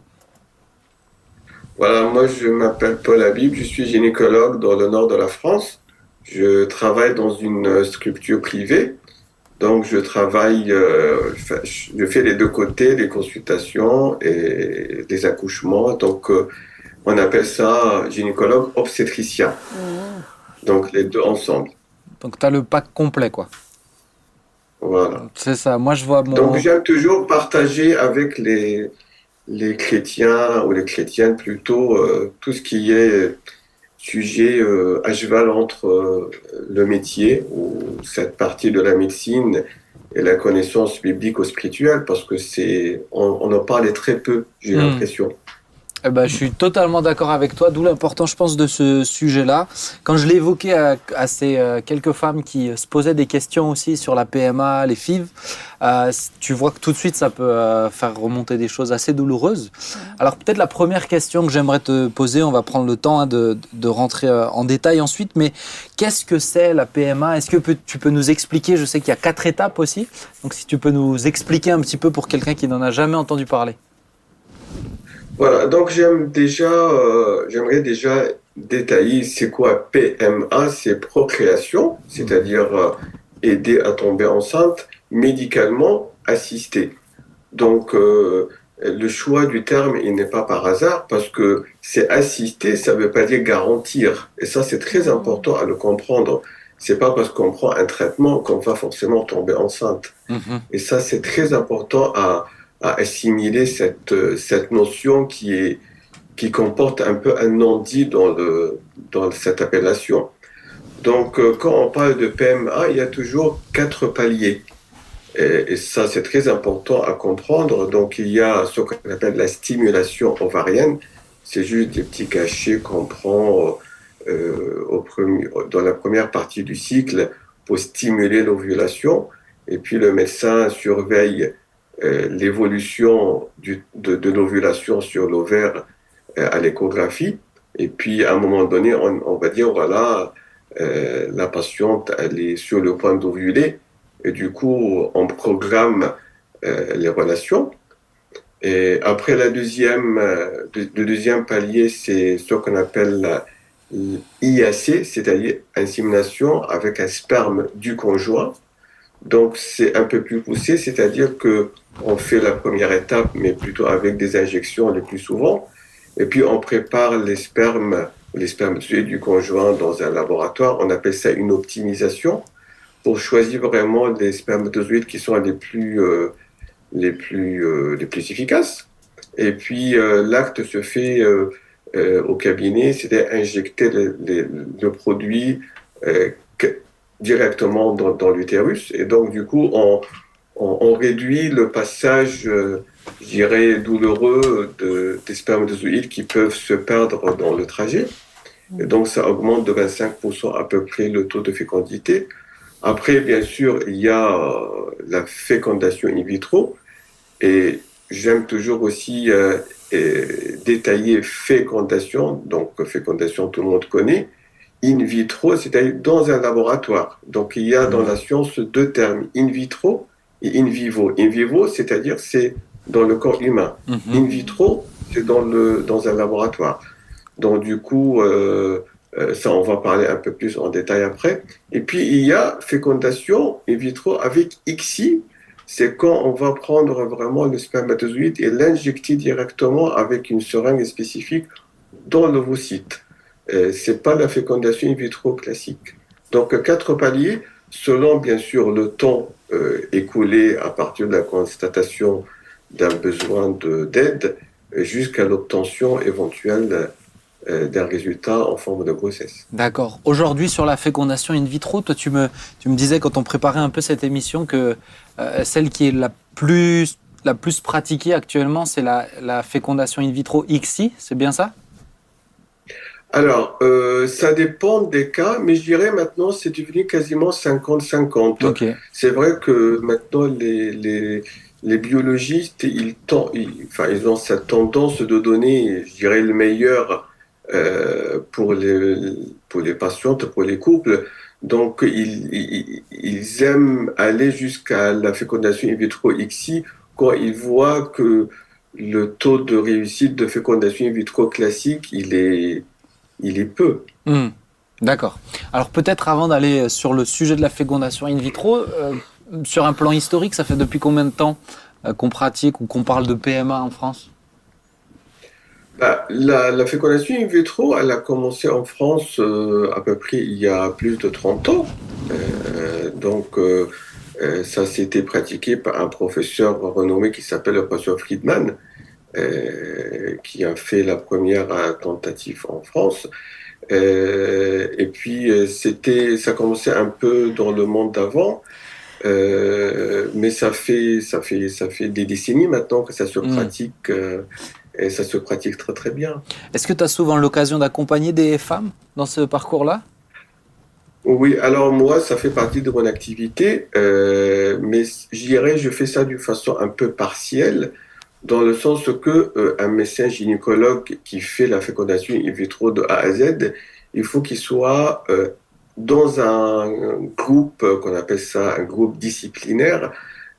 Voilà, moi je m'appelle Paul Habib, je suis gynécologue dans le nord de la France. Je travaille dans une structure privée. Donc je travaille, euh, je fais les deux côtés, les consultations et les accouchements. Donc euh, on appelle ça gynécologue obstétricien. Donc les deux ensemble.
Donc tu as le pack complet quoi.
Voilà.
C'est ça. Moi je vois mon.
Donc j'aime toujours partager avec les, les chrétiens ou les chrétiennes plutôt euh, tout ce qui est sujet euh, à cheval entre euh, le métier ou cette partie de la médecine et la connaissance biblique ou spirituelle parce que c'est on, on en parlait très peu j'ai
Hmm.
l'impression
Eh ben, je suis totalement d'accord avec toi, d'où l'importance, je pense, de ce sujet-là. Quand je l'ai évoqué à, à ces euh, quelques femmes qui euh, se posaient des questions aussi sur la PMA, les FIV, euh, tu vois que tout de suite, ça peut euh, faire remonter des choses assez douloureuses. Alors, peut-être la première question que j'aimerais te poser, on va prendre le temps hein, de, de rentrer en détail ensuite, mais qu'est-ce que c'est la PMA Est-ce que tu peux nous expliquer? Je sais qu'il y a quatre étapes aussi, donc si tu peux nous expliquer un petit peu pour quelqu'un qui n'en a jamais entendu parler.
Voilà, donc j'aime déjà, euh, j'aimerais déjà détailler c'est quoi PMA, c'est procréation, c'est-à-dire euh, aider à tomber enceinte, médicalement assisté. Donc euh, le choix du terme, il n'est pas par hasard parce que c'est assister, ça ne veut pas dire garantir. Et ça, c'est très important à le comprendre. C'est pas parce qu'on prend un traitement qu'on va forcément tomber enceinte. Et ça, c'est très important à, à assimiler cette, euh, cette notion qui, est, qui comporte un peu un non-dit dans, dans cette appellation. Donc, euh, quand on parle de PMA, il y a toujours quatre paliers. Et, ça, c'est très important à comprendre. Donc, il y a ce qu'on appelle la stimulation ovarienne. C'est juste des petits cachets qu'on prend euh, au premier, dans la première partie du cycle pour stimuler l'ovulation. Et puis, le médecin surveille l'évolution du- de, de l'ovulation sur l'ovaire euh, à l'échographie. Et puis, à un moment donné, on, va dire, voilà, euh, la patiente, elle est sur le point d'ovuler. Et du coup, on programme euh, les relations. Et après, la deuxième, euh, le, deuxième palier, c'est ce qu'on appelle la IAC, c'est-à-dire insémination avec un sperme du conjoint. Donc, c'est un peu plus poussé, c'est-à-dire que on fait la première étape, mais plutôt avec des injections le plus souvent. Et puis, on prépare les spermes, les spermes du conjoint dans un laboratoire. On appelle ça une optimisation pour choisir vraiment les spermatozoïdes qui sont les plus, euh, les plus, euh, les plus efficaces. Et puis, euh, l'acte se fait au cabinet, c'est injecter le, produit directement dans l'utérus. Et donc, du coup, on, on, on réduit le passage, euh, je dirais, douloureux de, des spermatozoïdes qui peuvent se perdre dans le trajet. Et donc, ça augmente de 25% à peu près le taux de fécondité. Après, bien sûr, il y a euh, la fécondation in vitro. Et j'aime toujours aussi euh, détailler fécondation. Donc, fécondation, tout le monde connaît. In vitro, c'est-à-dire dans un laboratoire. Donc, il y a dans la science deux termes, in vitro et in vivo. In vivo, c'est-à-dire c'est dans le corps humain. In vitro, c'est dans, le, dans un laboratoire. Donc, du coup, euh, Euh, ça, on va parler un peu plus en détail après. Et puis, il y a fécondation in vitro avec ICSI. C'est quand on va prendre vraiment le spermatozoïde et l'injecter directement avec une seringue spécifique dans l'ovocyte. Euh, c'est pas la fécondation in vitro classique. Donc, quatre paliers, selon bien sûr le temps euh, écoulé à partir de la constatation d'un besoin d'aide jusqu'à l'obtention éventuelle euh, d'un résultat en forme de grossesse.
D'accord. Aujourd'hui, sur la fécondation in vitro, toi, tu me, tu me disais quand on préparait un peu cette émission que euh, celle qui est la plus, la plus pratiquée actuellement, c'est la, la, fécondation in vitro XI, c'est bien ça?
Alors, euh, ça dépend des cas, mais je dirais maintenant c'est devenu quasiment 50-50. C'est vrai que maintenant les, les, les biologistes, ils, ils, enfin, ils ont cette tendance de donner, je dirais, le meilleur euh, pour, les, pour les patientes, pour les couples. Donc, ils, ils, aiment aller jusqu'à la fécondation in vitro XI quand ils voient que le taux de réussite de fécondation in vitro classique, il est, il est peu.
Hmm. D'accord. Alors peut-être avant d'aller sur le sujet de la fécondation in vitro, euh, sur un plan historique, ça fait depuis combien de temps euh, qu'on pratique ou qu'on parle de PMA en France?
Bah, la, fécondation in vitro, elle a commencé en France euh, à peu près il y a plus de 30 ans. Donc, ça s'était pratiqué par un professeur renommé qui s'appelle le professeur Friedman, qui a fait la première tentative en France. et puis, c'était, ça commençait un peu dans le monde d'avant. mais ça fait, ça, fait, ça fait des décennies maintenant que ça se mmh. pratique et ça se pratique très très bien.
Est-ce que tu as souvent l'occasion d'accompagner des femmes dans ce parcours-là?
Oui, alors moi, ça fait partie de mon activité, euh, mais je dirais, je fais ça d'une façon un peu partielle, dans le sens que euh, un médecin gynécologue qui fait la fécondation in vitro de A à Z, il faut qu'il soit euh, dans un groupe qu'on appelle ça un groupe disciplinaire,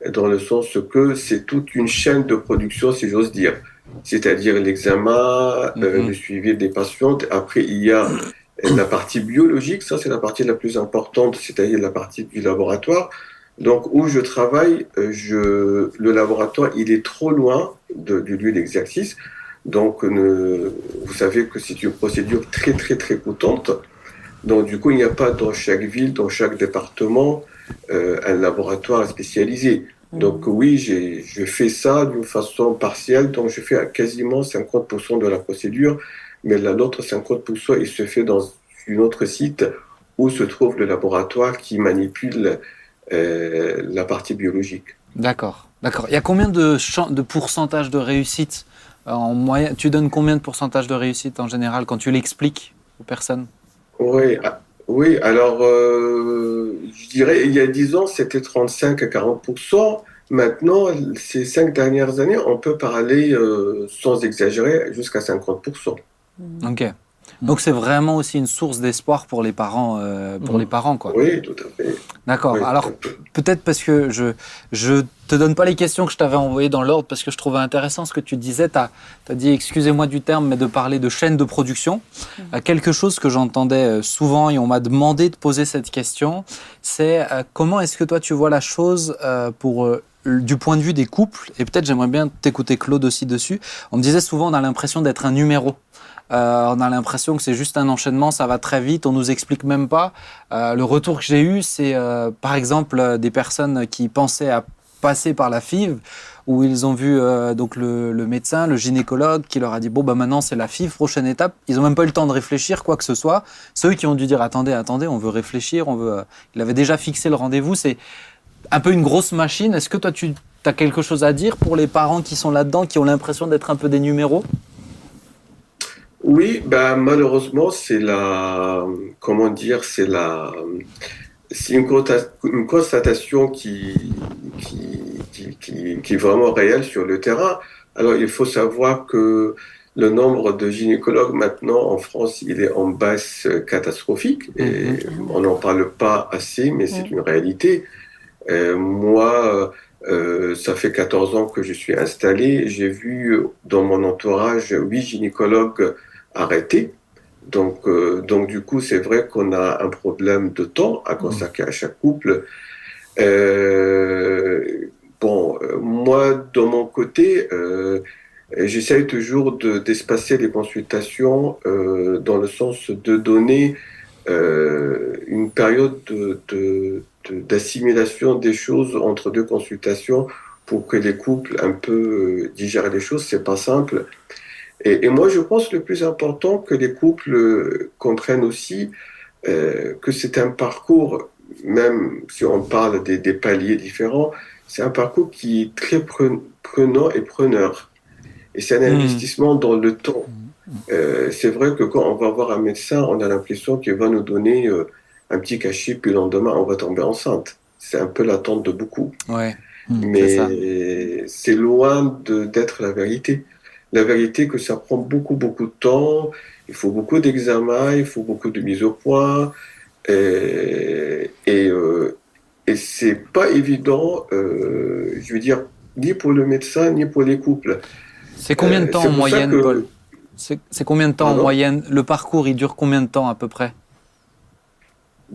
dans le sens que c'est toute une chaîne de production, si j'ose dire c'est-à-dire l'examen, euh, mhm. le suivi des patientes. Après, il y a la partie biologique, ça c'est la partie la plus importante, c'est-à-dire la partie du laboratoire. Donc où je travaille, euh, je, le laboratoire, il est trop loin du lieu d'exercice. Donc vous savez que c'est une procédure très très très coûtante. Donc du coup, il n'y a pas dans chaque ville, dans chaque département, euh, un laboratoire spécialisé. Donc oui, je fais ça d'une façon partielle, donc je fais quasiment 50% de la procédure, mais l'autre 50%, il se fait dans une autre site où se trouve le laboratoire qui manipule la partie biologique.
D'accord, d'accord. Il y a combien de, de pourcentage de réussite euh, en moyenne Tu donnes combien de pourcentage de réussite en général quand tu l'expliques aux personnes?
Oui, ah, oui, alors euh, je dirais il y a 10 ans c'était 35 à 40 Maintenant, ces cinq dernières années, on peut parler euh, sans exagérer jusqu'à 50
Ok. Donc c'est vraiment aussi une source d'espoir pour les parents, euh, pour les parents quoi.
Oui, tout à fait.
D'accord. Alors peut-être parce que je je te donne pas les questions que je t'avais envoyées dans l'ordre parce que je trouvais intéressant ce que tu disais. Tu as, dit, excusez-moi du terme, mais de parler de chaîne de production. Mm. quelque chose que j'entendais euh, souvent et on m'a demandé de poser cette question, c'est comment est-ce que toi tu vois la chose pour du point de vue des couples, et peut-être j'aimerais bien t'écouter Claude aussi dessus, on me disait souvent on a l'impression d'être un numéro. Euh, on a l'impression que c'est juste un enchaînement, ça va très vite, on nous explique même pas. Euh, le retour que j'ai eu, c'est euh, par exemple des personnes qui pensaient à passer par la FIV, où ils ont vu donc le, médecin, le gynécologue, qui leur a dit bon bah maintenant c'est la FIV, prochaine étape. Ils ont même pas eu le temps de réfléchir quoi que ce soit. Ceux qui ont dû dire attendez, attendez, on veut réfléchir, on veut. Il avait déjà fixé le rendez-vous. C'est un peu une grosse machine. Est-ce que toi, tu as quelque chose à dire pour les parents qui sont là-dedans, qui ont l'impression d'être un peu des numéros?
Oui, ben, malheureusement, c'est la. Comment dire C'est la. C'est une, constatation qui, qui, qui, qui, est vraiment réelle sur le terrain. Alors, il faut savoir que le nombre de gynécologues maintenant en France, il est en baisse catastrophique et mhm. on n'en parle pas assez, mais c'est une réalité. Euh, moi, euh, ça fait 14 ans que je suis installé. J'ai vu dans mon entourage huit gynécologues arrêtés. Donc, euh, donc du coup, c'est vrai qu'on a un problème de temps à consacrer à chaque couple. Euh, bon, euh, moi, de mon côté, j'essaye toujours de- d'espacer les consultations dans le sens de donner une période de- de- de- d'assimilation des choses entre deux consultations pour que les couples un peu digèrent les choses. C'est pas simple. Et, et moi, je pense le plus important que les couples euh, comprennent aussi euh, que c'est un parcours, même si on parle des, des paliers différents, c'est un parcours qui est très pre- prenant et preneur. Et c'est un
Mm.
investissement dans le temps. Euh, c'est vrai que quand on va voir un médecin, on a l'impression qu'il va nous donner euh, un petit cachet, puis le lendemain, on va tomber enceinte. C'est un peu l'attente de beaucoup.
Ouais.
Mais c'est loin d'être la vérité. La vérité que ça prend beaucoup, beaucoup de temps, il faut beaucoup d'examens, il faut beaucoup de mise au point, et, et, euh, et c'est pas évident, euh, je veux dire, ni pour le médecin, ni pour les couples.
C'est combien de
Euh,
temps en moyenne,
que-
Paul C'est combien de temps en moyenne Le parcours, il dure combien de temps à peu près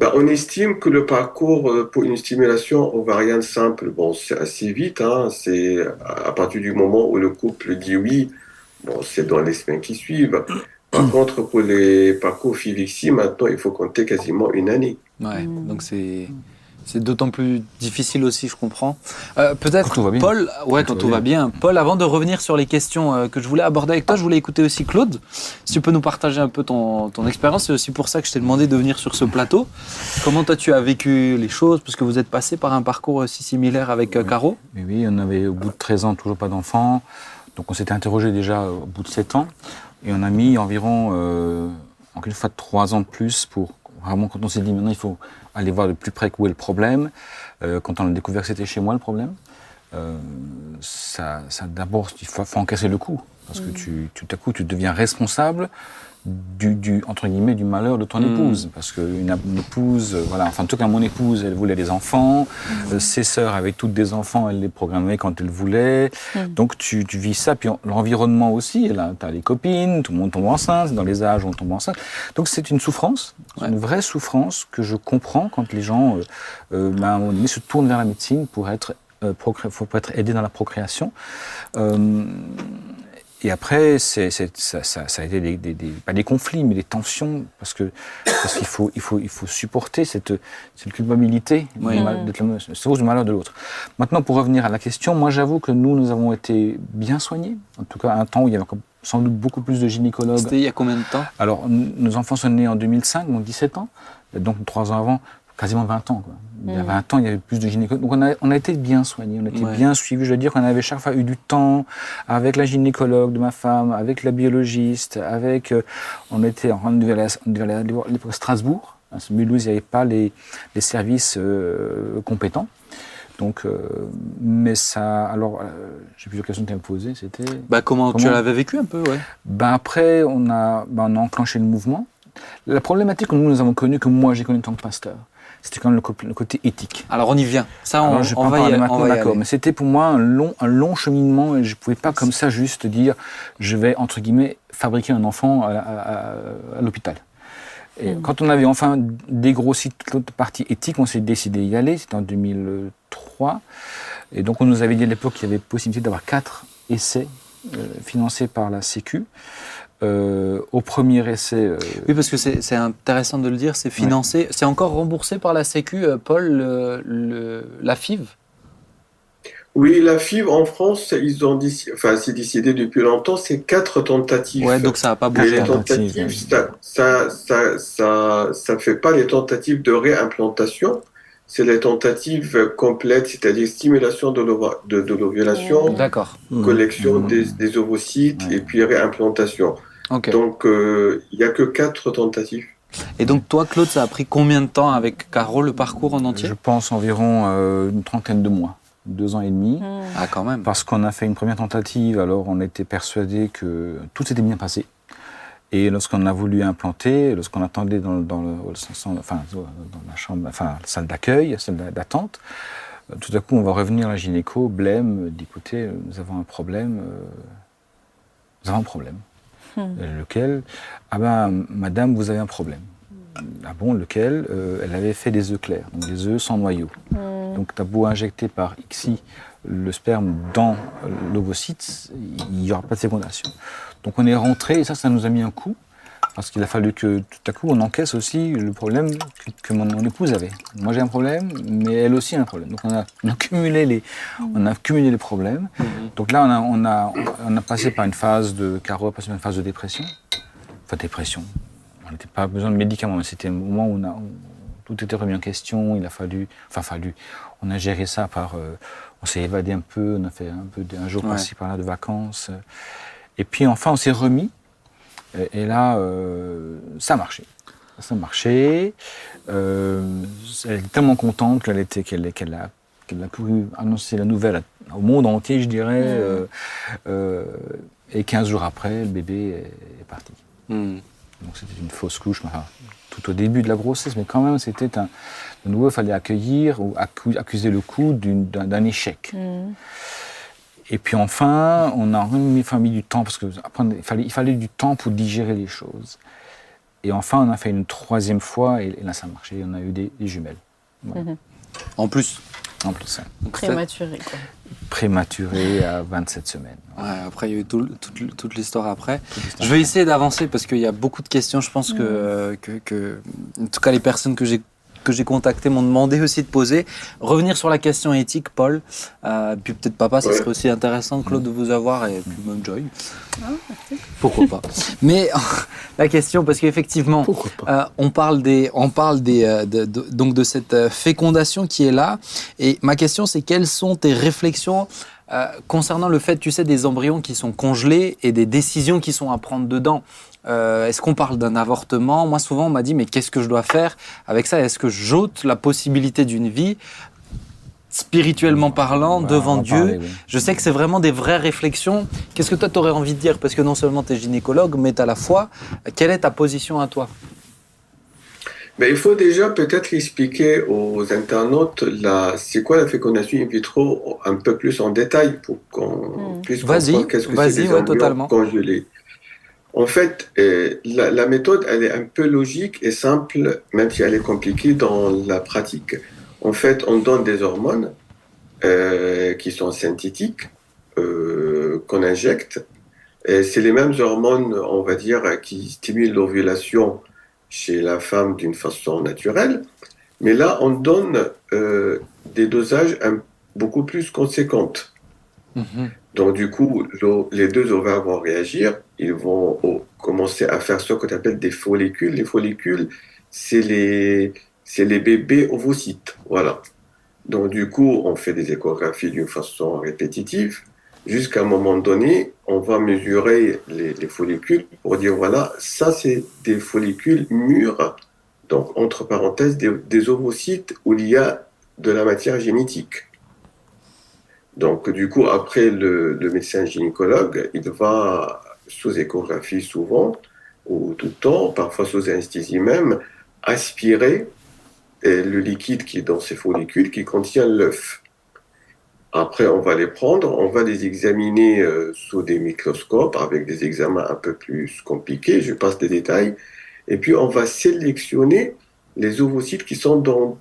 Ben, on estime que le parcours euh, pour une stimulation ovarienne simple, bon, c'est assez vite, hein, c'est à partir du moment où le couple dit oui, bon, c'est dans les semaines qui suivent. Par contre, pour les parcours FIVIXI, maintenant, il faut compter quasiment une année.
Ouais,
Mm.
donc c'est c'est d'autant plus difficile aussi, je comprends. Euh, Peut-être
Quand tout va bien.
Paul, ouais, quand tout va bien. Paul, avant de revenir sur les questions euh, que je voulais aborder avec toi, je voulais écouter aussi Claude. Si tu peux nous partager un peu ton, ton expérience, c'est aussi pour ça que je t'ai demandé de venir sur ce plateau. Comment toi tu as vécu les choses, parce que vous êtes passé par un parcours aussi similaire avec euh, Caro.
Mais oui, on avait au bout de 13 ans toujours pas d'enfants. Donc on s'était interrogé déjà au bout de 7 ans. Et on a mis environ, euh, en quelque fois, 3 ans de plus pour vraiment, quand on s'est dit maintenant il faut aller voir de plus près où est le problème. Euh, quand on a découvert que c'était chez moi le problème, euh, ça, ça d'abord, il faut, faut encaisser le coup. Parce que tu, tout à coup, tu deviens responsable du, du, entre guillemets, du malheur de ton
Mm.
épouse. Parce qu'une une épouse, euh, voilà, enfin, en tout cas, mon épouse, elle voulait des enfants. Euh, ses sœurs avaient toutes des enfants, elle les programmait quand elles voulaient.
Mm.
Donc, tu, tu vis ça. Puis, en- l'environnement aussi, là, as les copines, tout le monde tombe enceinte, dans les âges, on tombe enceinte. Donc, c'est une souffrance,
Ouais.
une vraie souffrance que je comprends quand les gens, euh, euh, ben, à un moment donné, se tournent vers la médecine pour être, pour être aidés dans la procréation. Et après, ça, ça- ça a été des, des- des- pas des conflits, mais des tensions, parce que parce qu'il faut, il faut, il faut supporter cette, cette culpabilité
Oui.
cause du malheur de l'autre. Maintenant, pour revenir à la question, moi, j'avoue que nous, nous avons été bien soignés. En tout cas, à un temps où il y avait sans doute beaucoup plus de gynécologues.
C'était il y a combien de temps?
Alors, nos enfants sont nés en 2005, donc 17 ans. Donc, trois ans avant, quasiment 20 ans. Quoi. Il y a
Mm.
20 ans, il y avait plus de gynécologues. Donc, on a, on a été bien soignés, on a été
Ouais.
bien suivis. Je veux dire qu'on avait chaque fois eu du temps avec la gynécologue de ma femme, avec la biologiste, avec. euh, on était en on devait aller à- Strasbourg. À Mulhouse, il n'y avait pas les, les services euh, compétents. Donc, euh, mais ça. Alors, euh, j'ai plusieurs questions que tu m'as posées. C'était.
bah, comment, tu l'avais vécu un peu, ouais.
Ben après, on a, ben on a enclenché le mouvement. La problématique que nous, nous avons connue, que moi j'ai connue en tant que pasteur, c'était quand même le, co- le côté éthique.
Alors on y vient. Ça, on,
Alors, je
on va y,
maintenant,
va y
d'accord,
aller.
mais c'était pour moi un long, un long cheminement et je pouvais pas comme ça juste dire je vais, entre guillemets, fabriquer un enfant à, à- à- à l'hôpital. Et quand on avait enfin dégrossi toute l'autre partie éthique, on s'est décidé d'y aller, c'était en 2003. Et donc on nous avait dit à l'époque qu'il y avait possibilité d'avoir quatre essais euh, financés par la Sécu. Euh, au premier essai, euh,
Oui, parce que c'est intéressant de le dire, c'est financé, c'est encore remboursé par la Sécu, euh, Paul, le- le- la FIV?
Oui, la fibre en France, ils ont décidé, enfin, c'est décidé depuis longtemps, c'est quatre tentatives.
Ouais, donc ça n'a pas bougé.
les
alors.
tentatives,
ça, ça, ça, ça, ça fait pas les tentatives de réimplantation. C'est les tentatives complètes, c'est-à-dire stimulation de l'ova- de, de l'ovulation,
D'accord.
collection
Mhm.
des, des ovocytes
Ouais.
et puis réimplantation. Donc, euh, il y a que quatre tentatives.
Et donc toi, Claude, ça a pris combien de temps avec Caro le parcours en entier
je pense environ euh, une trentaine de mois, deux ans et demi.
Mm.
Ah, quand même.
Parce qu'on a fait une première tentative, alors on était persuadé que tout s'était bien passé. Et lorsqu'on a voulu implanter, lorsqu'on attendait dans, le- dans le, enfin, dans la chambre, enfin, la salle d'accueil, salle d'attente, euh, tout à coup on va revenir à la gynéco, blême, dit écoutez, euh, nous avons un problème, euh, nous avons un problème. Euh, lequel Ah ben, madame, vous avez un problème. Ah bon, lequel Euh, Elle avait fait des œufs clairs, donc des œufs sans noyau. Donc, tu as beau injecter par XI le sperme dans l'ovocyte, il n'y aura pas de fécondation. Donc, on est rentré, et ça, ça nous a mis un coup, parce qu'il a fallu que tout à coup, on encaisse aussi le problème que, que mon, mon épouse avait. Moi, j'ai un problème, mais elle aussi a un problème. Donc, on a, on a cumulé les, on a cumulé les problèmes. Donc là, on a, on, a, on a passé par une phase de, Caro a passé par une phase de dépression. Enfin, dépression. On n'était pas besoin de médicaments, mais c'était un moment où, on a, où tout était remis en question. Il a fallu, enfin, fallu. On a géré ça par, euh, on s'est évadé un peu, on a fait un peu un jour
Ouais.
par-ci par-là de vacances. Et puis enfin, on s'est remis. Et, et là, euh, ça a marché. Ça a marché. Euh, elle était tellement contente qu'elle était, qu'elle, qu'elle a, qu'elle a pu annoncer la nouvelle au monde entier, je dirais. euh, euh, et 15 jours après, le bébé est, parti.
Hmm.
Donc c'était une fausse couche, enfin, tout au début de la grossesse, mais quand même c'était un. De nouveau, il fallait accueillir ou accu- accuser le coup d'un échec.
Mm.
Et puis enfin, on a remis, enfin, mis du temps parce que après, il fallait, il fallait du temps pour digérer les choses. Et enfin, on a fait une troisième fois et, et là ça a marché. On a eu des, des jumelles. Voilà.
En plus.
En plus, hein.
Prématuré, quoi.
prématuré à 27 semaines.
Ouais, après, il y a eu tout toute, toute l'histoire après. Je vais essayer d'avancer parce qu'il y a beaucoup de questions. Je pense que, que, que- en tout cas, les personnes que j'ai que j'ai contactées m'ont demandé aussi de poser. Revenir sur la question éthique, Paul. Euh, puis peut-être papa, ça
Ouais.
serait aussi intéressant, Claude, de vous avoir et puis même Joy. Pourquoi pas. Mais la question, parce qu'effectivement, euh, on parle des, on parle des, euh, de, de- donc de cette fécondation qui est là. Et ma question, c'est quelles sont tes réflexions euh, concernant le fait, tu sais, des embryons qui sont congelés et des décisions qui sont à prendre dedans? Euh, Est-ce qu'on parle d'un avortement? Moi, souvent, on m'a dit, mais qu'est-ce que je dois faire avec ça? Est-ce que j'ôte la possibilité d'une vie spirituellement parlant, devant Dieu?
parler, oui.
je sais que c'est vraiment des vraies réflexions. Qu'est-ce que toi, tu aurais envie de dire? Parce que non seulement tu es gynécologue, mais tu as la foi. Quelle est ta position à toi?
Mais il faut déjà peut-être expliquer aux internautes la, c'est quoi la fécondation in vitro un peu plus en détail pour qu'on
Mm.
puisse
Vas-y,
comprendre qu'est-ce que c'est des
ouais, totalement.
congelés. En fait, euh, la, la méthode, elle est un peu logique et simple, même si elle est compliquée dans la pratique. En fait, on donne des hormones euh, qui sont synthétiques, euh, qu'on injecte. Et c'est les mêmes hormones, on va dire, qui stimulent l'ovulation chez la femme d'une façon naturelle. Mais là, on donne euh, des dosages un- beaucoup plus conséquentes. Donc, du coup, les deux ovaires vont réagir. Ils vont commencer à faire ce qu'on appelle des follicules. Les follicules, c'est les, les bébés ovocytes. Voilà. Donc, du coup, on fait des échographies d'une façon répétitive. Jusqu'à un moment donné, on va mesurer les, les follicules pour dire voilà, ça, c'est des follicules mûrs. Donc, entre parenthèses, des, des ovocytes où il y a de la matière génétique. Donc, du coup, après, le, le médecin gynécologue, il va, sous échographie souvent, ou tout le temps, parfois sous anesthésie même, aspirer le liquide qui est dans ces follicules qui contient l'œuf. Après, on va les prendre, on va les examiner euh, sous des microscopes avec des examens un peu plus compliqués, je passe des détails, et puis on va sélectionner les ovocytes qui sont dans,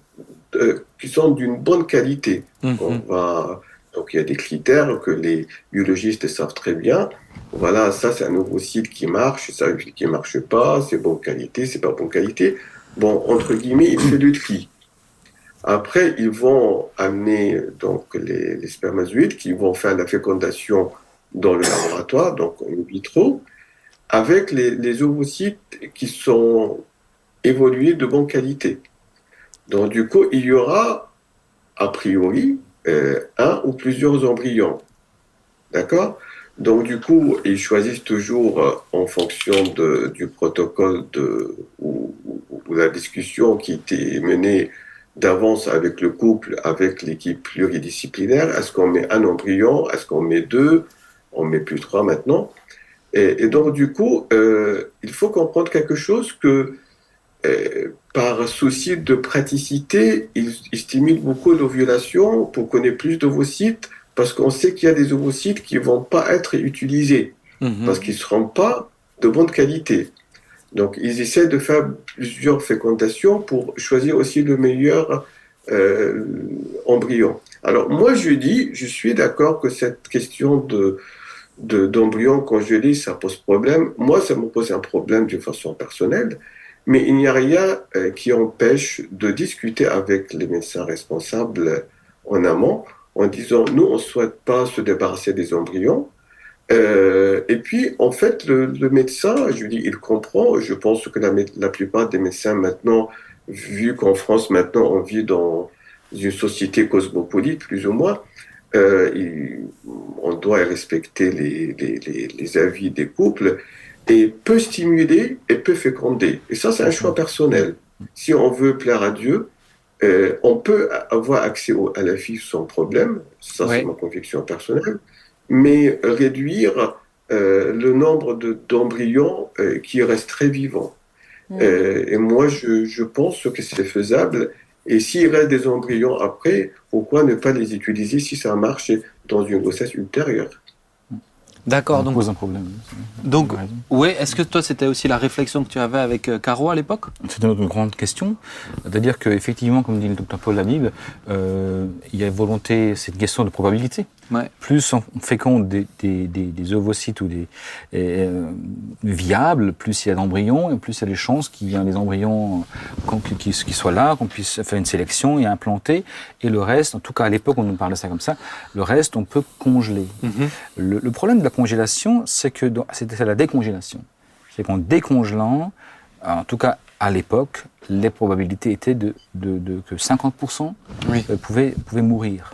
euh, qui sont d'une bonne qualité.
Mhm.
On va, donc il y a des critères que les biologistes savent très bien. Voilà, ça c'est un ovocyte qui marche, ça qui marche pas, c'est bonne qualité, c'est pas bonne qualité. Bon, entre guillemets, il fait le tri. Après, ils vont amener donc les, les spermatozoïdes qui vont faire la fécondation dans le laboratoire, donc in vitro, avec les, les ovocytes qui sont évolués de bonne qualité. Donc du coup, il y aura a priori euh, un plusieurs embryons. D'accord? Donc du coup, ils choisissent toujours euh, en fonction du protocole de, ou, la discussion qui était menée d'avance avec le couple, avec l'équipe pluridisciplinaire. Est-ce qu'on met un embryon? Est-ce qu'on met deux? On met plus trois maintenant. Et, et donc du coup, euh, il faut comprendre quelque chose que euh, par souci de praticité, il, il stimule beaucoup l'ovulation pour qu'on ait plus d'ovocytes, parce qu'on sait qu'il y a des ovocytes qui vont pas être utilisés,
Mhm.
parce qu'ils seront pas de bonne qualité. Donc, ils essaient de faire plusieurs fécondations pour choisir aussi le meilleur euh, embryon. Alors, moi, je dis, je suis d'accord que cette question de d'embryon congelé, ça pose problème. Moi, ça me pose un problème d'une façon personnelle, mais il n'y a rien euh, qui empêche de discuter avec les médecins responsables en amont en disant, nous, on ne souhaite pas se débarrasser des embryons, euh, et puis, en fait, le, médecin, je lui dis, il comprend. Je pense que la, plupart des médecins maintenant, vu qu'en France maintenant on vit dans une société cosmopolite plus ou moins, euh, on doit respecter les, avis des couples et peut stimuler et peut féconder. Et ça, c'est un choix personnel. Si on veut plaire à Dieu, euh, on peut avoir accès à la fille sans problème. Ça, c'est ma conviction personnelle mais réduire euh, le nombre d'embryons euh, qui resteraient vivants. Mm. Euh, et moi, je, je pense que c'est faisable. Et s'il reste des embryons après, pourquoi ne pas les utiliser si ça marche dans une grossesse ultérieure?
D'accord.
Donc, pose un problème.
Donc, oui, est-ce que toi, c'était aussi la réflexion que tu avais avec euh, Caro à l'époque?
C'était notre grande question. C'est-à-dire qu'effectivement, comme dit le docteur Paul Labib, euh, il y a volonté, c'est une question de probabilité. Plus on féconde des, des, des, ovocytes ou des euh, viables, plus il y a d'embryons, et plus il y a des chances qu'il y ait des embryons qui, qui, soient là, qu'on puisse faire une sélection et implanter. Et le reste, en tout cas à l'époque, on nous parlait ça comme ça, le reste, on peut congeler. Mm-hmm. le, le, problème de la congélation, c'est que c'est la décongélation. C'est qu'en décongelant, en tout cas à l'époque, les probabilités étaient de, de, que 50% euh, pouvaient, pouvaient mourir.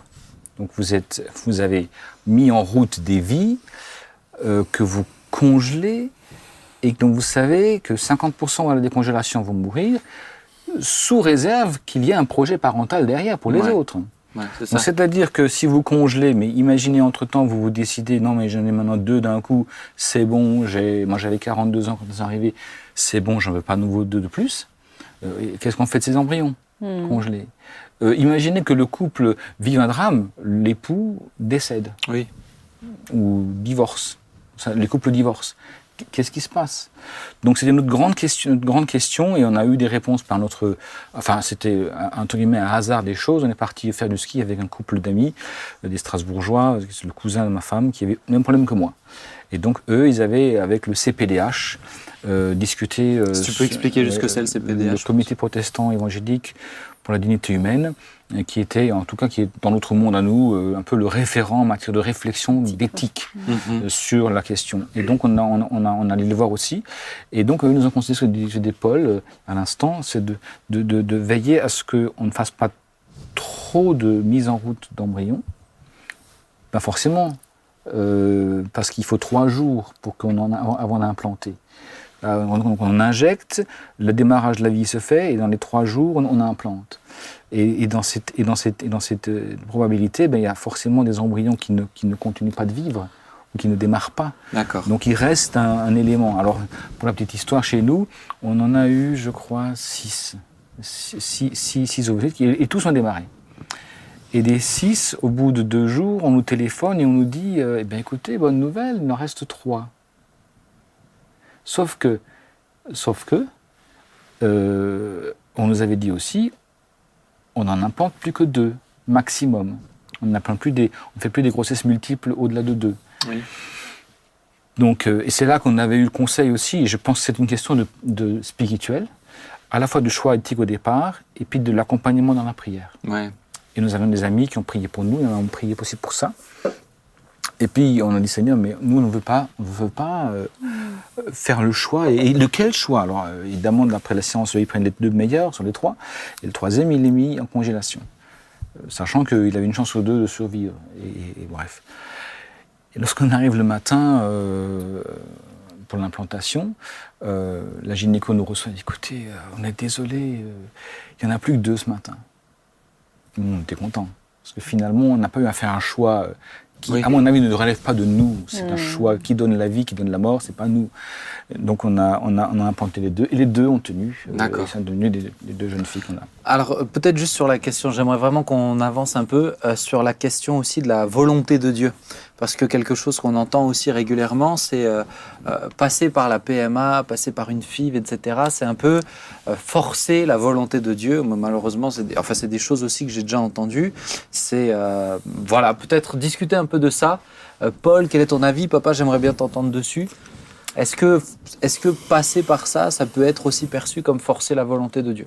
Donc vous, êtes, vous avez mis en route des vies euh, que vous congelez et donc vous savez que 50% de la décongélation vont mourir sous réserve qu'il y ait un projet parental derrière pour les autres. C'est-à-dire que si vous congelez, mais imaginez entre-temps, vous vous décidez, non mais j'en ai maintenant deux d'un coup, c'est bon, moi j'avais 42 ans quand c'est arrivé, c'est bon, j'en veux pas nouveau deux de plus. Euh, qu'est-ce qu'on fait de ces embryons hmm. congelés? Euh, imaginez que le couple vive un drame, l'époux décède.
Oui.
Ou divorce. Les couples divorcent. Qu'est-ce qui se passe? Donc c'était notre grande question, notre grande question, et on a eu des réponses par notre, enfin c'était entre guillemets un hasard des choses. On est parti faire du ski avec un couple d'amis, euh, des Strasbourgeois, le cousin de ma femme, qui avait le même problème que moi. Et donc eux, ils avaient avec le CPDH euh, discuté.
Euh, tu peux expliquer juste ce que c'est le CPDH
Le Comité protestant évangélique pour la dignité humaine, qui était, en tout cas, qui est dans notre monde à nous, euh, un peu le référent en matière de réflexion, d'éthique mhm. euh, sur la question. Et donc, on a, on a, on a allé le voir aussi. Et donc, eux nous ont conseillé ce que des Paul euh, à l'instant, c'est de, de, de, veiller à ce qu'on ne fasse pas trop de mise en route d'embryons. Pas forcément, parce qu'il faut trois jours pour qu'on en a, avant d'implanter. Donc on injecte, le démarrage de la vie se fait, et dans les trois jours, on, implante. Et, dans cette, et dans cette, et dans cette euh, probabilité, ben, il y a forcément des embryons qui ne, qui ne continuent pas de vivre ou qui ne démarrent pas.
D'accord.
Donc il reste un, élément. Alors, pour la petite histoire, chez nous, on en a eu, je crois, six. Six, six, six ovocytes, et, tous ont démarré. Et des six, au bout de deux jours, on nous téléphone et on nous dit euh, Eh bien, écoutez, bonne nouvelle, il en reste trois. Sauf que, sauf que, euh, on nous avait dit aussi, on n'en implante plus que deux, maximum. On ne plus des, on fait plus des grossesses multiples au-delà de deux. Donc, euh, et c'est là qu'on avait eu le conseil aussi, et je pense que c'est une question de, de, spirituel, à la fois du choix éthique au départ, et puis de l'accompagnement dans la prière. Et nous avons des amis qui ont prié pour nous, et on a prié aussi pour ça. Et puis on a dit Seigneur, mais nous on ne veut pas, on veut pas euh, faire le choix. Et, lequel choix? Alors euh, évidemment, d'après la science, ils prennent les deux meilleurs sur les trois, et le troisième il est mis en congélation, euh, sachant qu'il avait une chance sur deux de survivre. Et, bref. Et lorsqu'on arrive le matin pour l'implantation, la gynéco nous reçoit. Dit, Écoutez, on est désolé, il n'y en a plus que deux ce matin. Nous on était contents. Parce que finalement, on n'a pas eu à faire un choix qui, à mon avis, ne relève pas de nous. C'est un hmm. choix qui donne la vie, qui donne la mort, c'est pas nous. Donc on a, on a, on a implanté les deux, et les deux ont tenu. Euh, D'accord. Ils sont devenus les deux jeunes filles qu'on a.
Alors euh, peut-être juste sur la question, j'aimerais vraiment qu'on avance un peu euh, sur la question aussi de la volonté de Dieu. Parce que quelque chose qu'on entend aussi régulièrement, c'est euh, euh, passer par la PMA, passer par une FIV, etc. C'est un peu euh, forcer la volonté de Dieu. Malheureusement, c'est des, enfin, c'est des choses aussi que j'ai déjà entendues. C'est voilà, peut-être discuter un peu de ça. Paul, quel est ton avis? Papa, j'aimerais bien t'entendre dessus. Est-ce que passer par ça, ça peut être aussi perçu comme forcer la volonté de Dieu?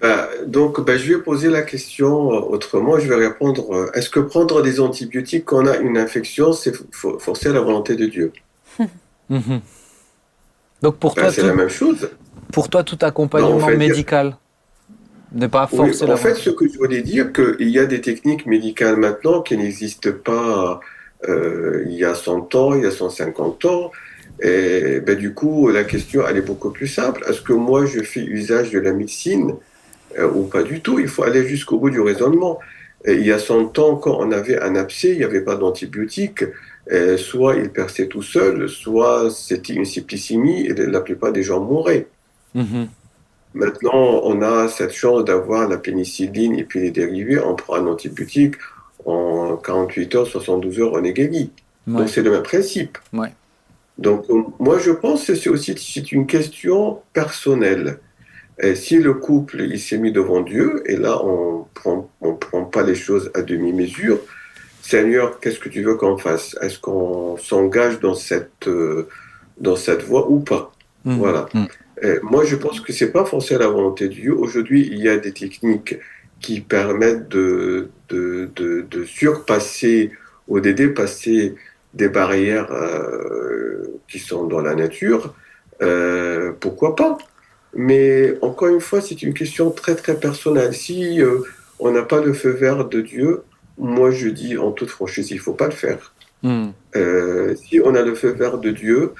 Bah, donc, bah, je vais poser la question euh, autrement. Je vais répondre euh, est-ce que prendre des antibiotiques quand on a une infection, c'est fo- forcer la volonté de Dieu?
Mhm. Donc pour
Bah,
toi,
C'est
tout,
la même chose.
pour toi, tout accompagnement
Non, en fait,
médical n'est pas
Oui,
forcer la
en fait, ce que je voulais dire, qu'il y a des techniques médicales maintenant qui n'existent pas euh, il y a 100 ans, il y a 150 ans. Et ben, du coup, la question, elle est beaucoup plus simple. Est-ce que moi, je fais usage de la médecine euh, ou pas du tout Il faut aller jusqu'au bout du raisonnement. Et il y a 100 ans, quand on avait un abcès, il n'y avait pas d'antibiotiques. Et soit il perçait tout seul, soit c'était une septicémie et la plupart des gens mouraient.
Mhm.
Maintenant, on a cette chance d'avoir la pénicilline et puis les dérivés. On prend un antibiotique, en 48 heures, 72 heures, on est guéri.
Ouais.
Donc c'est le même principe.
Ouais.
Donc euh, moi je pense que c'est aussi une question personnelle. Et si le couple il s'est mis devant Dieu et là on prend on prend pas les choses à demi mesure. Seigneur, qu'est-ce que tu veux qu'on fasse? Est-ce qu'on s'engage dans cette euh, dans cette voie ou pas?
Mhm.
Voilà.
Mm.
Et moi je pense que c'est pas forcément la volonté de Dieu. Aujourd'hui il y a des techniques qui permettent de de, de, de surpasser ou de dépasser des barrières euh, qui sont dans la nature, euh, pourquoi pas? Mais encore une fois, c'est une question très très personnelle. Si euh, on n'a pas le feu vert de Dieu, moi je dis en toute franchise, il faut pas le faire.
Mhm.
Euh, si on a le feu vert de Dieu,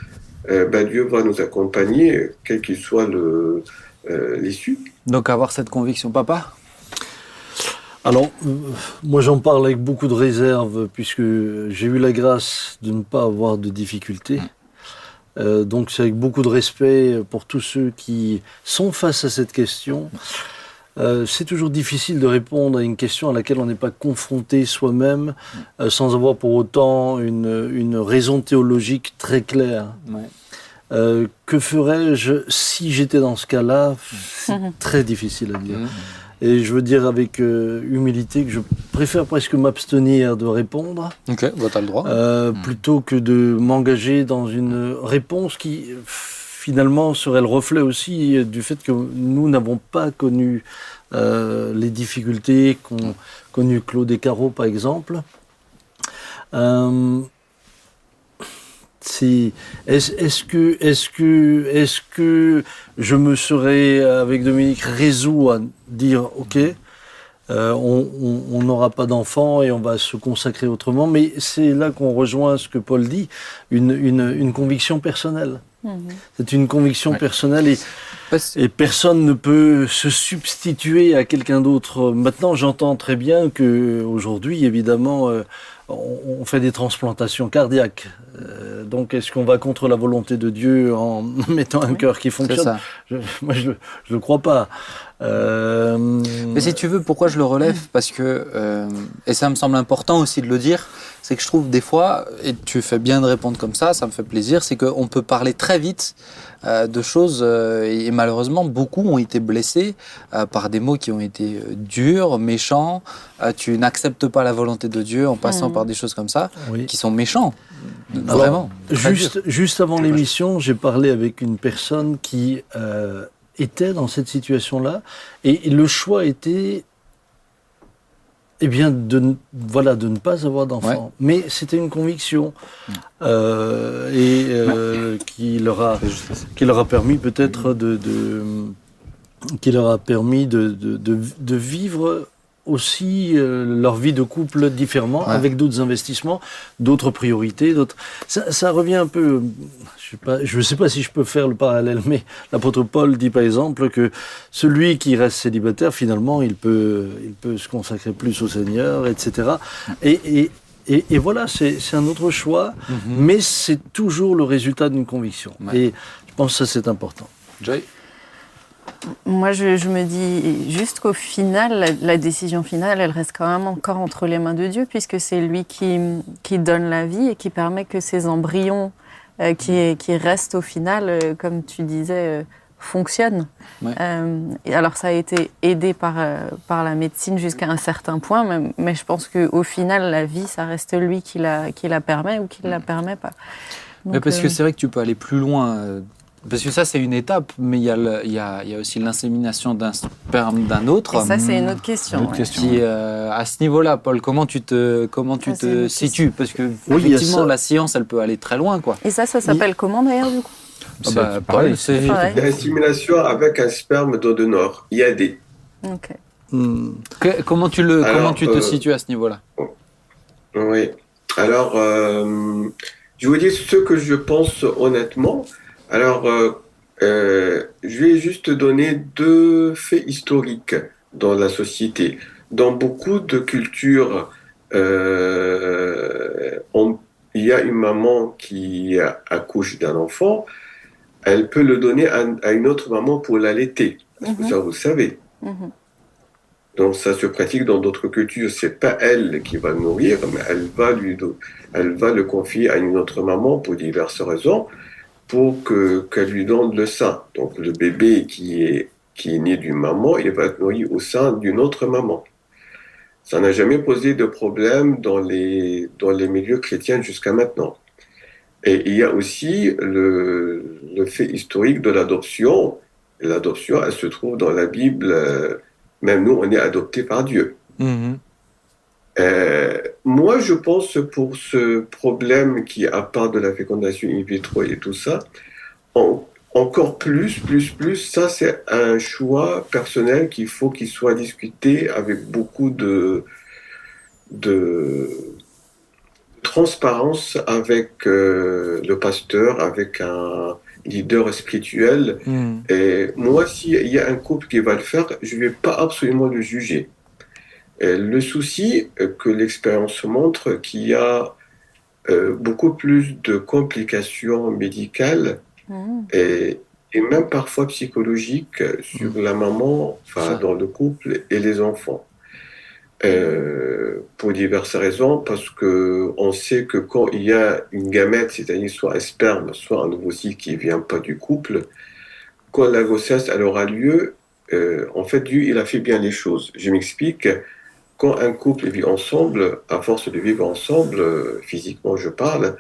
euh, ben Dieu va nous accompagner, quel qu'il soit le, euh, l'issue.
Donc avoir cette conviction, papa?
Alors, euh, moi j'en parle avec beaucoup de réserve puisque j'ai eu la grâce de ne pas avoir de difficultés. Euh, donc c'est avec beaucoup de respect pour tous ceux qui sont face à cette question. Euh, c'est toujours difficile de répondre à une question à laquelle on n'est pas confronté soi-même euh, sans avoir pour autant une, une raison théologique très claire.
Ouais.
Euh, que ferais-je si j'étais dans ce cas-là? C'est très difficile à dire. Et je veux dire avec euh, humilité que je préfère presque m'abstenir de répondre
Ok, bah, t'as le droit.
euh, plutôt que de m'engager dans une réponse qui finalement serait le reflet aussi du fait que nous n'avons pas connu euh, les difficultés qu'ont connu Claude et Caro par exemple. C'est- Est-ce est-ce que, est que, est que je me serais, avec Dominique, résolu à dire, OK, euh, on on- on n'aura pas d'enfants et on va se consacrer autrement, mais c'est là qu'on rejoint ce que Paul dit, une, une, une conviction personnelle.
Mhm.
C'est une conviction
Ouais.
personnelle et personne ne peut se substituer à quelqu'un d'autre. Maintenant, j'entends très bien que aujourd'hui, évidemment, euh, on, fait des transplantations cardiaques. Euh, donc, est-ce qu'on va contre la volonté de Dieu en mettant un cœur qui fonctionne
ça.
Je- Moi, je ne le crois pas. Euh,
Mais si tu veux, pourquoi je le relève? Parce que, euh, et ça me semble important aussi de le dire, c'est que je trouve des fois, et tu fais bien de répondre comme ça, ça me fait plaisir, c'est qu'on peut parler très vite de choses, euh, et malheureusement, beaucoup ont été blessés euh, par des mots qui ont été euh, durs, méchants. Euh, tu n'acceptes pas la volonté de Dieu en passant
Mhm.
par des choses comme ça,
oui.
qui sont méchants.
Alors,
Vraiment.
Juste, juste avant l'émission, j'ai parlé avec une personne qui euh, était dans cette situation-là, et le choix était, eh bien, de, ne- voilà, de ne pas avoir d'enfant. Mais c'était une conviction, euh, et euh, qui leur a, qui leur permis peut-être de, de- qui leur a permis de, de, de, de vivre aussi euh, leur vie de couple différemment,
Ouais.
avec d'autres investissements, d'autres priorités, d'autres. Ça, ça revient un peu. Je sais pas, je sais pas si je peux faire le parallèle, mais l'apôtre Paul dit par exemple que celui qui reste célibataire, finalement, il peut, il peut se consacrer plus au Seigneur, etc. Et, et, et, et voilà, c'est un autre choix,
Mhm.
mais c'est toujours le résultat d'une conviction.
Ouais.
Et je pense que ça c'est important.
Joy?
Moi, je, je me dis juste qu'au final, la, la décision finale, elle reste quand même encore entre les mains de Dieu, puisque c'est lui qui, qui donne la vie et qui permet que ces embryons euh, qui, qui restent au final, euh, comme tu disais, euh, fonctionnent.
Ouais.
Alors, ça a été aidé par, par la médecine jusqu'à un certain point, mais, mais je pense qu'au final, la vie, ça reste lui qui la, qui la permet ou qui ne la permet pas.
Mais parce que c'est vrai que tu peux aller plus loin. Parce que ça, c'est une étape, mais il y, a le- il y, a, il y a aussi l'insémination d'un sperme d'un autre.
et ça, c'est une autre question.
Une autre
ouais.
question.
Qui, euh, à ce niveau-là, Paul, comment tu te, comment tu
Ça, c'est une
te
autre
situes? Parce que effectivement, la science, elle peut aller très loin, quoi.
Et ça, ça s'appelle comment d'ailleurs du coup?
Ah bah,
C'est
pareil,
pareil.
c'est
avec un sperme don de Nord, IAD.
Ok.
Hmm.
Que- comment tu le,
Alors,
comment tu te
euh,
situes à ce niveau-là?
Oui. Alors, euh, je vous dis ce que je pense honnêtement. Alors, euh, euh, je vais juste donner deux faits historiques dans la société. Dans beaucoup de cultures, euh, on- il y a une maman qui accouche d'un enfant, elle peut le donner à, à une autre maman pour l'allaiter.
Mhm.
Ça, vous le savez?
Mhm.
Donc ça se pratique dans d'autres cultures. C'est pas elle qui va le nourrir, mais elle va lui, elle va le confier à une autre maman pour diverses raisons, pour que qu'elle lui donne le sein. Donc le bébé qui est qui est né d'une maman, il va être nourri au sein d'une autre maman. Ça n'a jamais posé de problème dans les dans les milieux chrétiens jusqu'à maintenant. Et il y a aussi le, le fait historique de l'adoption. L'adoption, elle se trouve dans la Bible. euh, même nous, on est adoptés par Dieu.
Mhm.
Euh, moi, je pense pour ce problème qui, à part de la fécondation in vitro et tout ça, en- encore plus, plus, plus, ça c'est un choix personnel qu'il faut qu'il soit discuté avec beaucoup de, de transparence avec euh, le pasteur, avec un leader spirituel.
Mhm.
Et moi, s'il y a un couple qui va le faire, je ne vais pas absolument le juger. Et le souci euh, que l'expérience montre qu'il y a euh, beaucoup plus de complications médicales
Mhm.
et, et même parfois psychologiques sur la maman, enfin dans le couple et les enfants. Euh, pour diverses raisons, parce que on sait que quand il y a une gamète, c'est-à-dire soit un sperme, soit un ovocyte qui vient pas du couple, quand la grossesse elle aura lieu, euh, en fait Dieu il a fait bien les choses. Je m'explique. Quand un couple vit ensemble, à force de vivre ensemble, euh, physiquement je parle,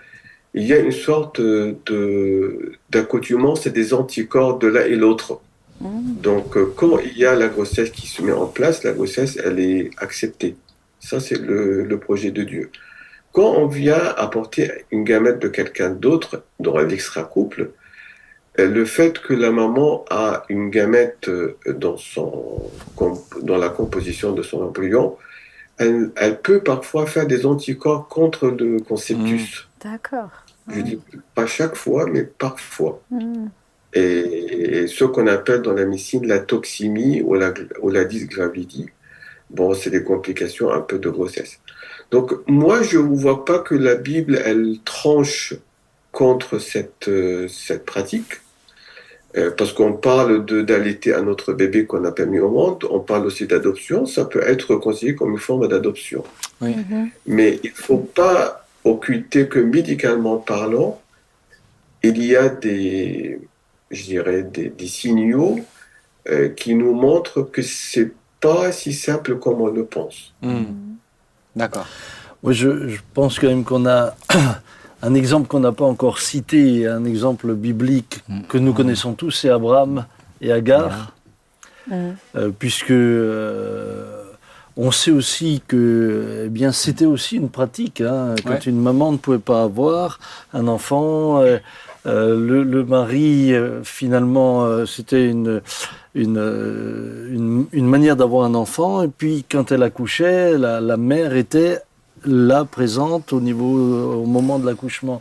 il y a une sorte de d'accoutumance et des anticorps de l'un et l'autre.
Mhm.
Donc, euh, quand il y a la grossesse qui se met en place, la grossesse, elle est acceptée. Ça, c'est le, le projet de Dieu. Quand on vient apporter une gamète de quelqu'un d'autre dans l'extra-couple, euh, le fait que la maman a une gamète dans, son, dans la composition de son embryon, elle, elle peut parfois faire des anticorps contre le conceptus.
D'accord.
Je dis pas chaque fois, mais parfois
Mhm.
et ce qu'on appelle dans la médecine la toxémie ou la, ou la dysgravidie. Bon, c'est des complications un peu de grossesse. Donc, moi, je ne vois pas que la Bible, elle tranche contre cette, euh, cette pratique. Euh, parce qu'on parle de d'allaiter à notre bébé qu'on n'a pas mis au monde, on parle aussi d'adoption, ça peut être considéré comme une forme d'adoption.
Mhm.
Mais il ne faut pas occulter que médicalement parlant, il y a des, je dirais, des, des signaux euh, qui nous montrent que c'est pas si simple comme on le pense.
Mhm. D'accord.
Je pense quand même qu'on a un exemple qu'on n'a pas encore cité, un exemple biblique que nous connaissons tous, c'est Abraham et Agar, euh, puisque euh, on sait aussi que, eh bien, c'était aussi une pratique. hein, quand
Ouais.
une maman ne pouvait pas avoir un enfant, euh, euh, le, le mari, euh, finalement, euh, c'était une, une, euh, une, une manière d'avoir un enfant. Et puis, quand elle accouchait, la, la mère était là, présente au, niveau, au moment de l'accouchement.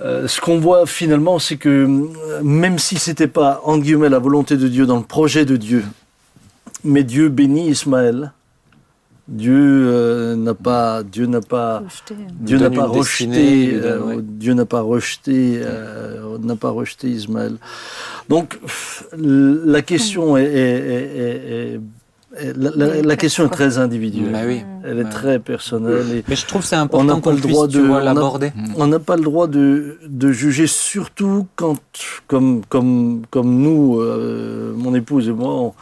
Euh, ce qu'on voit finalement, c'est que euh, même si c'était pas, en guillemets, la volonté de Dieu dans le projet de Dieu, mais Dieu bénit Ismaël. Dieu euh, n'a pas, Dieu n'a pas,
Rejeté.
Dieu n'a pas rejeté, euh,
ouais.
Dieu n'a pas rejeté, euh, n'a pas rejeté Ismaël. Donc, pff, la question est, est- est- est- est- la, la- la question est très individuelle.
Bah oui.
Elle est très personnelle. et
Mais je trouve que c'est important qu'on
le
puisse,
droit de-
l'aborder.
On n'a pas le droit de, de juger, surtout quand, comme, comme, comme nous, euh, mon épouse et moi,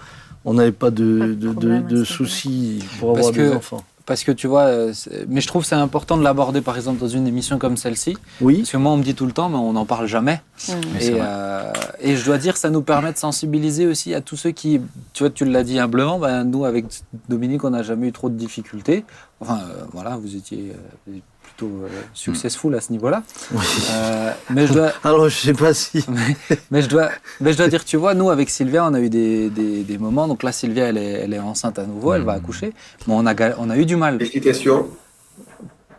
on- n'avait pas de,
de
soucis pour
Parce
avoir
que-
des enfants.
Parce que tu vois, euh, mais je trouve que c'est important de l'aborder par exemple dans une émission comme celle-ci.
Oui,
Parce que moi on me dit tout le temps, mais on n'en parle jamais.
Mm.
Mais c'est
Et, euh, et je dois dire, ça nous permet de sensibiliser aussi à tous ceux qui, tu vois, tu l'as dit humblement, ben, nous avec Dominique, on n'a jamais eu trop de difficultés. Enfin, euh, voilà, vous étiez euh, plutôt euh, successful à ce niveau-là.
oui.
Euh, mais je dois,
Alors, je sais pas si.
mais je dois, mais je dois dire, tu vois, nous avec Sylvia, on a eu des, des, des moments. Donc là, Sylvia, elle est, elle est enceinte à nouveau, elle va accoucher. Mais on a, on a eu du mal.
Félicitations.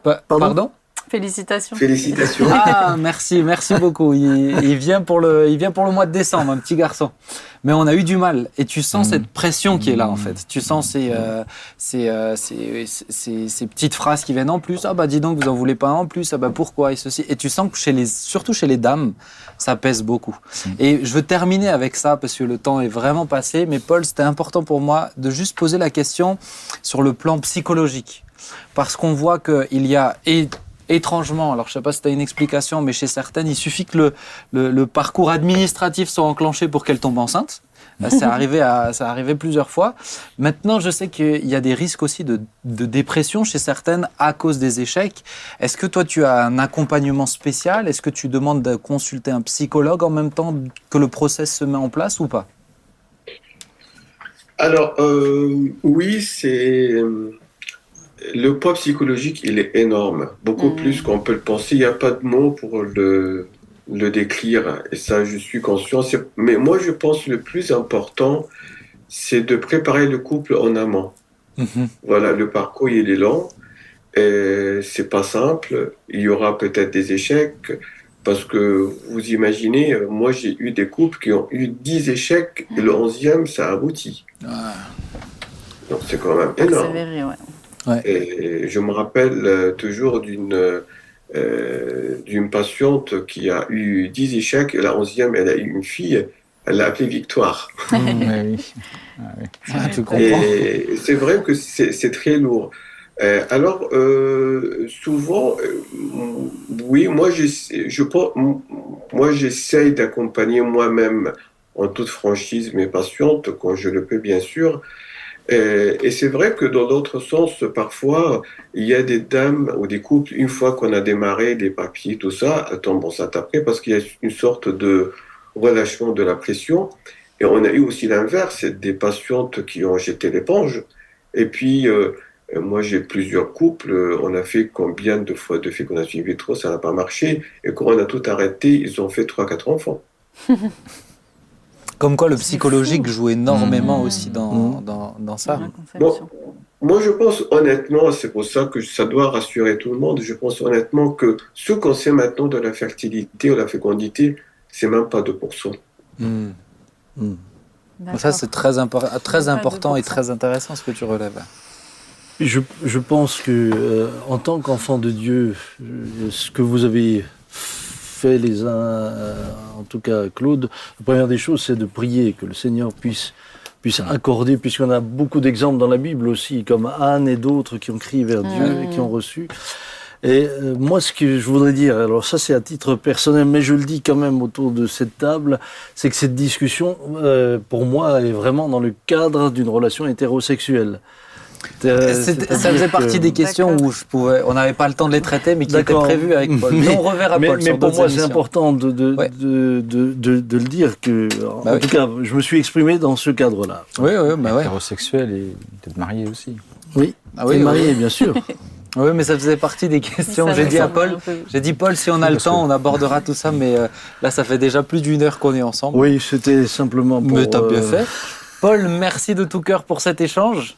Pa-
Pardon?
Pardon?
Félicitations.
Félicitations.
Ah, merci, merci beaucoup. Il, il vient pour le, il vient pour le mois de décembre, un petit garçon. Mais on a eu du mal. Et tu sens cette pression qui est là, en fait. Tu sens ces, euh, ces, euh, ces, ces- ces petites phrases qui viennent en plus. Ah, bah, dis donc, vous en voulez pas un en plus. Ah, bah, pourquoi? Et ceci. Et tu sens que chez les, surtout chez les dames, ça pèse beaucoup. Et je veux terminer avec ça parce que le temps est vraiment passé. Mais Paul, c'était important pour moi de juste poser la question sur le plan psychologique. Parce qu'on voit qu'il y a, et étrangement, alors je sais pas si tu as une explication, mais chez certaines, il suffit que le, le, le parcours administratif soit enclenché pour qu'elle tombe enceinte. Là, C'est arrivé, à, ça arrivé plusieurs fois. Maintenant, je sais qu'il y a des risques aussi de, de dépression chez certaines à cause des échecs. Est-ce que toi, tu as un accompagnement spécial? Est-ce que tu demandes de consulter un psychologue en même temps que le process se met en place ou pas?
Alors, euh, oui, c'est. Le poids psychologique, il est énorme, beaucoup
Mhm.
plus qu'on peut le penser. Il n'y a pas de mots pour le, le décrire, et ça, je suis conscient. Mais moi, je pense que le plus important, c'est de préparer le couple en amont. Voilà, le parcours, il est long, et c'est pas simple. Il y aura peut-être des échecs, parce que vous imaginez, moi, j'ai eu des couples qui ont eu 10 échecs, et le 11e, ça aboutit. Donc, c'est quand même énorme.
Ouais.
Et je me rappelle euh, toujours d'une euh, d'une patiente qui a eu 10 échecs, la 11e, elle a eu une fille, elle l'a appelée Victoire.
Ouais, oui. Ah, oui.
Ah, tu comprends
Et c'est vrai que c'est très lourd. Euh, alors, euh, souvent, euh, oui, moi, je, pense- moi, j'essaye d'accompagner moi-même en toute franchise mes patientes quand je le peux, bien sûr. Et, et c'est vrai que dans l'autre sens, parfois, il y a des dames ou des couples, une fois qu'on a démarré les papiers, tout ça, elles tombent enceintes après parce qu'il y a une sorte de relâchement de la pression. Et on a eu aussi l'inverse, des patientes qui ont jeté l'éponge. Et puis, euh, euh, moi, j'ai plusieurs couples. euh, On a fait combien de fois de fécondation in vitro, ça n'a pas marché. Et quand on a tout arrêté, ils ont fait 3-4 enfants.
Comme quoi le psychologique joue énormément
Mmh.
aussi dans,
Mmh.
dans, dans ça.
Moi, je pense honnêtement, c'est pour ça que ça doit rassurer tout le monde. Je pense honnêtement que ce qu'on sait maintenant de la fertilité ou la fécondité, c'est même pas 2%.
Mmh.
D'accord.
Ça, c'est très, impor- très important et
2%.
très intéressant ce que tu relèves.
Je, je pense que, euh, en tant qu'enfant de Dieu, euh, ce que vous avez fait les uns, euh, en tout cas Claude, la première des choses, c'est de prier que le Seigneur puisse puisse accorder, puisqu'on a beaucoup d'exemples dans la Bible aussi, comme Anne et d'autres qui ont crié vers Dieu et qui ont reçu. Et euh, moi, ce que je voudrais dire, alors ça c'est à titre personnel, mais je le dis quand même autour de cette table, c'est que cette discussion, euh, pour moi, est vraiment dans le cadre d'une relation hétérosexuelle. Euh, c'est-à-dire
ça faisait
que-
partie des questions où je pouvais, on n'avait pas le temps de les traiter, mais qui étaient prévues avec Paul. Mais,
Mais-
on reverra
mais,
Paul
mais
sur
pour moi, c'est important de, de,
Ouais.
de, de, de- de le dire que, en
Bah oui.
tout cas, je me suis exprimé dans ce cadre-là.
Oui, oui, bah ouais.
Hétérosexuel et peut-être marié aussi.
Oui,
Ah oui,
et
oui.
marié, bien sûr.
Oui, mais ça faisait partie des questions. J'ai dit à Paul, j'ai dit Paul, si on a le temps,
que-
on abordera tout ça, mais euh, là, ça fait déjà plus d'une heure qu'on est ensemble.
Oui, c'était simplement pour.
mais t'as bien
euh,
fait. Paul, merci de tout cœur pour cet échange.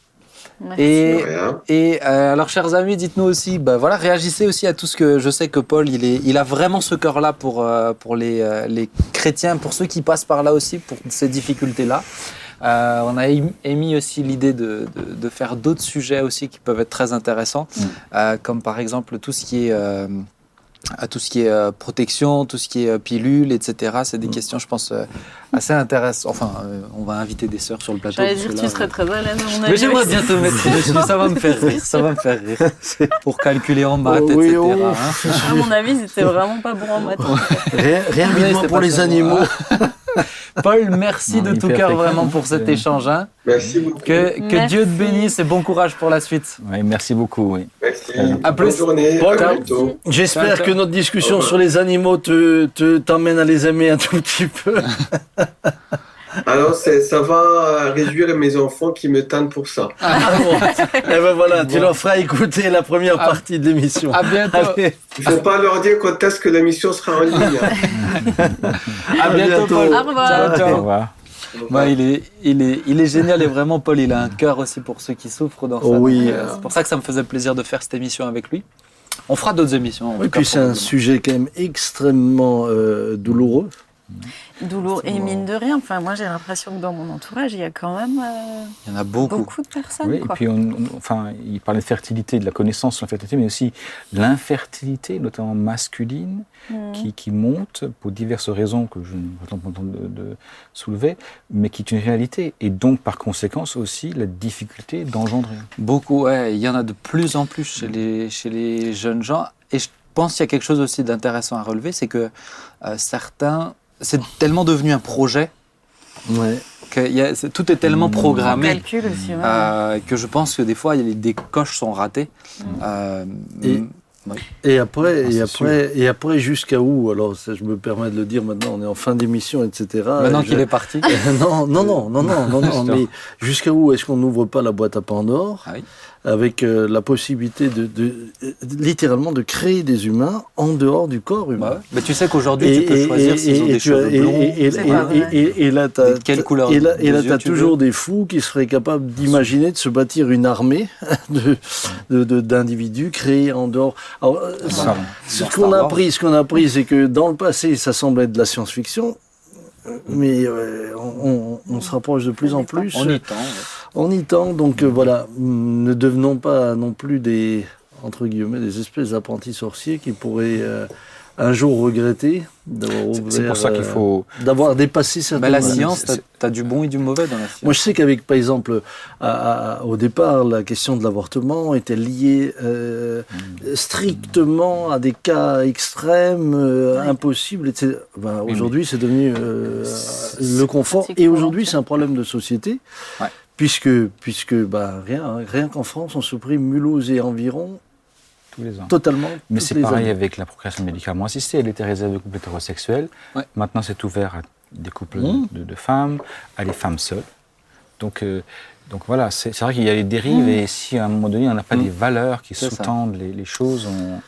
Merci.
Et, et euh, alors, chers amis, dites-nous aussi, bah, voilà, réagissez aussi à tout ce que je sais que Paul, il, est, il a vraiment ce cœur-là pour, euh, pour les, euh, les chrétiens, pour ceux qui passent par là aussi, pour ces difficultés-là. Euh, on a émi- émis aussi l'idée de, de- de faire d'autres sujets aussi qui peuvent être très intéressants,
Mm.
euh, comme par exemple tout ce qui est euh, à tout ce qui est euh, protection, tout ce qui est euh, pilule, etc. C'est des
Mm.
questions, je pense, euh, assez intéressantes. Enfin, euh, on va inviter des sœurs sur le plateau.
J'allais dire,
que
tu serais très à l'aise, à mon
Mais
avis.
j'aimerais bien te mettre ça va me faire rire, ça va me faire rire. Pour calculer en maths,
Oh, oui,
etc.
oh.
hein.
À mon avis, c'était vraiment pas bon en maths.
Rien, rien
c'était
pour les animaux.
Paul, merci
Non,
de tout cœur vraiment pour cet
Euh,
échange. hein.
Merci beaucoup.
Que, que
Merci.
Dieu te bénisse et bon courage pour la suite.
Merci beaucoup. Oui.
Merci.
À plus.
Bonne journée.
Paul. J'espère que notre discussion sur les animaux te te- t'emmène à les aimer un tout petit peu.
Alors, ça va réduire mes enfants qui me tannent pour ça.
Ah bon. Eh ben voilà, tu
Bon.
leur feras écouter la première
Ah.
partie de l'émission.
À bientôt.
Allez,
faut pas leur dire quand est-ce que l'émission sera en ligne. hein.
À
À
bientôt,
bientôt.
Paul.
Au revoir.
Ciao,
Au
ciao.
revoir.
Ouais, il, est, il, est, il est génial et vraiment, Paul, il a un cœur aussi pour ceux qui souffrent dans ça.
Oh oui.
Donc, euh, c'est pour ça que ça me faisait plaisir de faire cette émission avec lui. On fera d'autres émissions.
Oui,
cas,
puis c'est un sujet quand même extrêmement euh, douloureux.
Douloureux. Et mine de rien, enfin, moi j'ai l'impression que dans mon entourage, il y a quand même euh,
Il y en a beaucoup.
beaucoup de personnes.
Oui, et
quoi.
puis, on, on- enfin, il parlait de fertilité, de la connaissance sur la fertilité, mais aussi l'infertilité, notamment masculine,
Mhm.
qui, qui monte pour diverses raisons que je n'ai pas le temps de, de soulever, mais qui est une réalité. Et donc, par conséquence, aussi la difficulté d'engendrer.
Beaucoup, ouais. Il y en a de plus en plus chez les, chez les jeunes gens. Et je pense qu'il y a quelque chose aussi d'intéressant à relever, c'est que euh, certains, c'est tellement devenu un projet
Ouais.
que il y a- c'est- tout est tellement
Mmh.
Programmé
calcule aussi. ouais.
euh, que je pense que des fois, y a des coches sont ratées.
Mm.
Euh,
Et- Et après,
Ah,
et après, et après jusqu'à où? Alors, ça, je me permets de le dire maintenant, on est en fin d'émission, etc.
maintenant
Et
qu'il
je-
est parti.
non, non, non, non, non, non, non, mais jusqu'à où est-ce qu'on n'ouvre pas la boîte à Pandore?
Ah oui.
Avec euh, la possibilité de, de- euh, littéralement de créer des humains en dehors du corps humain
Bah ouais. Mais tu sais qu'aujourd'hui, tu peux choisir s'ils ont des
tu as-
cheveux
et-
blonds.
et- là, t'as-
De quelle couleur
et là,
de
et là,
yeux
t'as
tu
toujours
veux
des fous qui seraient capables d'imaginer de se bâtir une armée de, de- de- d'individus créés en dehors. Alors, euh,
Ça,
ce qu'on a appris, ce qu'on a appris, c'est que dans le passé, ça semble être de la science-fiction, mais euh, on, on- on se rapproche de plus en plus.
On y tend. ouais.
On y tend, donc euh, voilà, mm, ne devenons pas non plus des entre guillemets des espèces d'apprentis sorciers qui pourraient euh, un jour regretter d'avoir
C'est c'est
ouvert,
pour ça qu'il
euh,
faut.
d'avoir dépassé certaines
Bah, la science, tu as, du bon et du mauvais dans la science.
Moi, je sais qu'avec, par exemple, à- à- au départ, la question de l'avortement était liée euh, strictement à des cas extrêmes, euh, impossibles, etc. Ben, aujourd'hui, c'est devenu euh, le confort. Et aujourd'hui, c'est un problème de société,
Ouais.
Puisque, puisque bah, rien, hein, rien qu'en France, on supprime Mulhouse et environ
Tous les ans.
totalement.
Mais c'est pareil
années.
avec la procréation médicalement assistée. Elle était réservée aux couples hétérosexuels.
Ouais.
Maintenant, c'est ouvert à des couples
Mmh.
de, de femmes, à des femmes seules. Donc, euh, donc voilà, c'est vrai qu'il y a les dérives et si à un moment donné, on n'a pas
Mmh.
des valeurs qui sous-tendent les, les choses, on...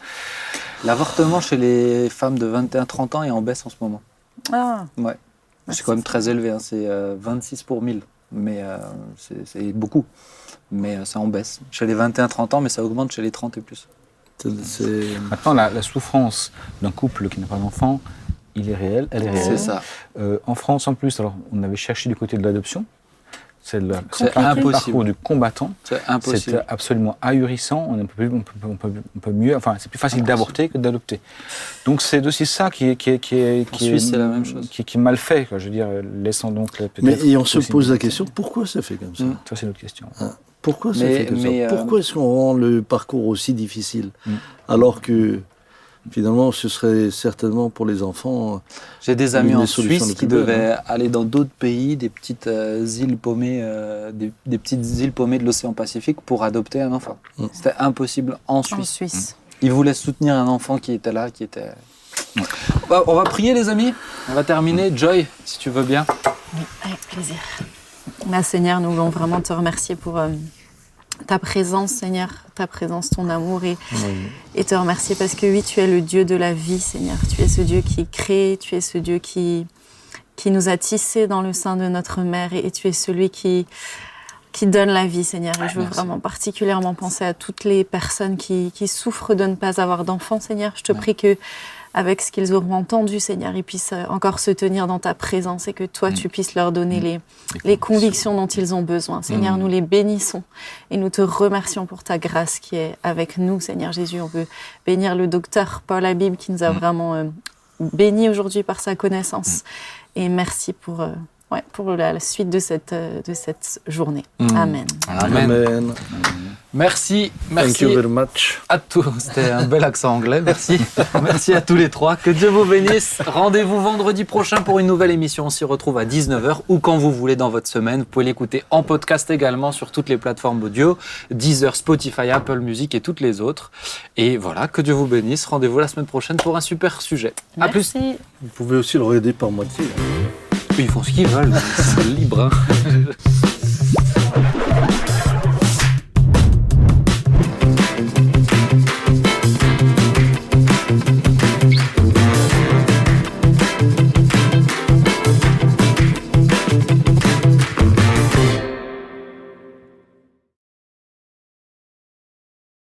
L'avortement chez les femmes de 21-30 ans est en baisse en ce moment.
Ah,
Ouais. C'est quand même très élevé, hein. c'est euh, 26 pour 1000. Mais euh, c'est beaucoup. Mais euh, c'est en baisse. Chez les 21-30 ans, mais ça augmente chez les 30 et plus.
Maintenant, la, la souffrance d'un couple qui n'a pas d'enfant, il est réel, elle est réelle.
C'est ça.
Euh, en France, en plus, alors, on avait cherché du côté de l'adoption. C'est le
C'est
le
impossible.
parcours du combattant.
C'est
absolument ahurissant. On peut, on peut, on peut- on peut mieux. Enfin, c'est plus facile d'avorter que d'adopter. Donc c'est aussi ça qui est qui est qui est
En
qui est,
Suisse, c'est la même chose.
Qui, qui est mal fait. Quoi. Je veux dire, laissant donc.
Mais et on se pose la question pourquoi ça fait comme ça
Mm.
Ça c'est notre question.
Pourquoi ça
Mais-
fait comme
mais,
ça
euh,
Pourquoi est-ce qu'on rend le parcours aussi difficile
Mm.
alors que finalement ce serait certainement pour les enfants
J'ai des amis en Suisse qui devaient aller dans d'autres pays, des petites euh, îles paumées, euh, des, des petites îles paumées de l'océan Pacifique pour adopter un enfant.
Mm.
C'était impossible en
en
Suisse.
Suisse.
Ils voulaient soutenir un enfant qui était là, qui était. Bah, on va prier, les amis. On va terminer. Joy, si tu veux bien.
Oui, avec plaisir. Ma Seigneur, nous voulons vraiment te remercier pour euh, ta présence, Seigneur, ta présence, ton amour et, et te remercier parce que oui, tu es le Dieu de la vie, Seigneur. Tu es ce Dieu qui crée, tu es ce Dieu qui, qui nous a tissés dans le sein de notre mère et, et tu es celui qui, qui donne la vie, Seigneur. Et je veux
merci.
vraiment particulièrement penser à toutes les personnes qui, qui souffrent de ne pas avoir d'enfants, Seigneur. Je te prie que avec ce qu'ils auront entendu, Seigneur, ils puissent euh, encore se tenir dans ta présence et que toi,
Mm.
tu puisses leur donner
Mm.
les, les convictions dont ils ont besoin. Seigneur,
Mm.
nous les bénissons et nous te remercions pour ta grâce qui est avec nous, Seigneur Jésus. On veut bénir le docteur Paul Habib qui nous a vraiment euh, bénis aujourd'hui par sa connaissance. Et merci pour, euh, ouais, pour la, la suite de cette, euh, de cette journée.
Mm.
Amen.
Amen.
Amen.
Merci,
Thank you
merci
very much.
à tous. C'était un bel accent anglais, merci. merci à tous les trois. Que Dieu vous bénisse. Rendez-vous vendredi prochain pour une nouvelle émission. On s'y retrouve à 19h ou quand vous voulez dans votre semaine. Vous pouvez l'écouter en podcast également sur toutes les plateformes audio, Deezer, Spotify, Apple Music et toutes les autres. Et voilà, que Dieu vous bénisse. Rendez-vous la semaine prochaine pour un super sujet. À plus.
Merci.
Vous pouvez aussi le aider par moitié.
Ils font ce qu'ils veulent, c'est libre. hein.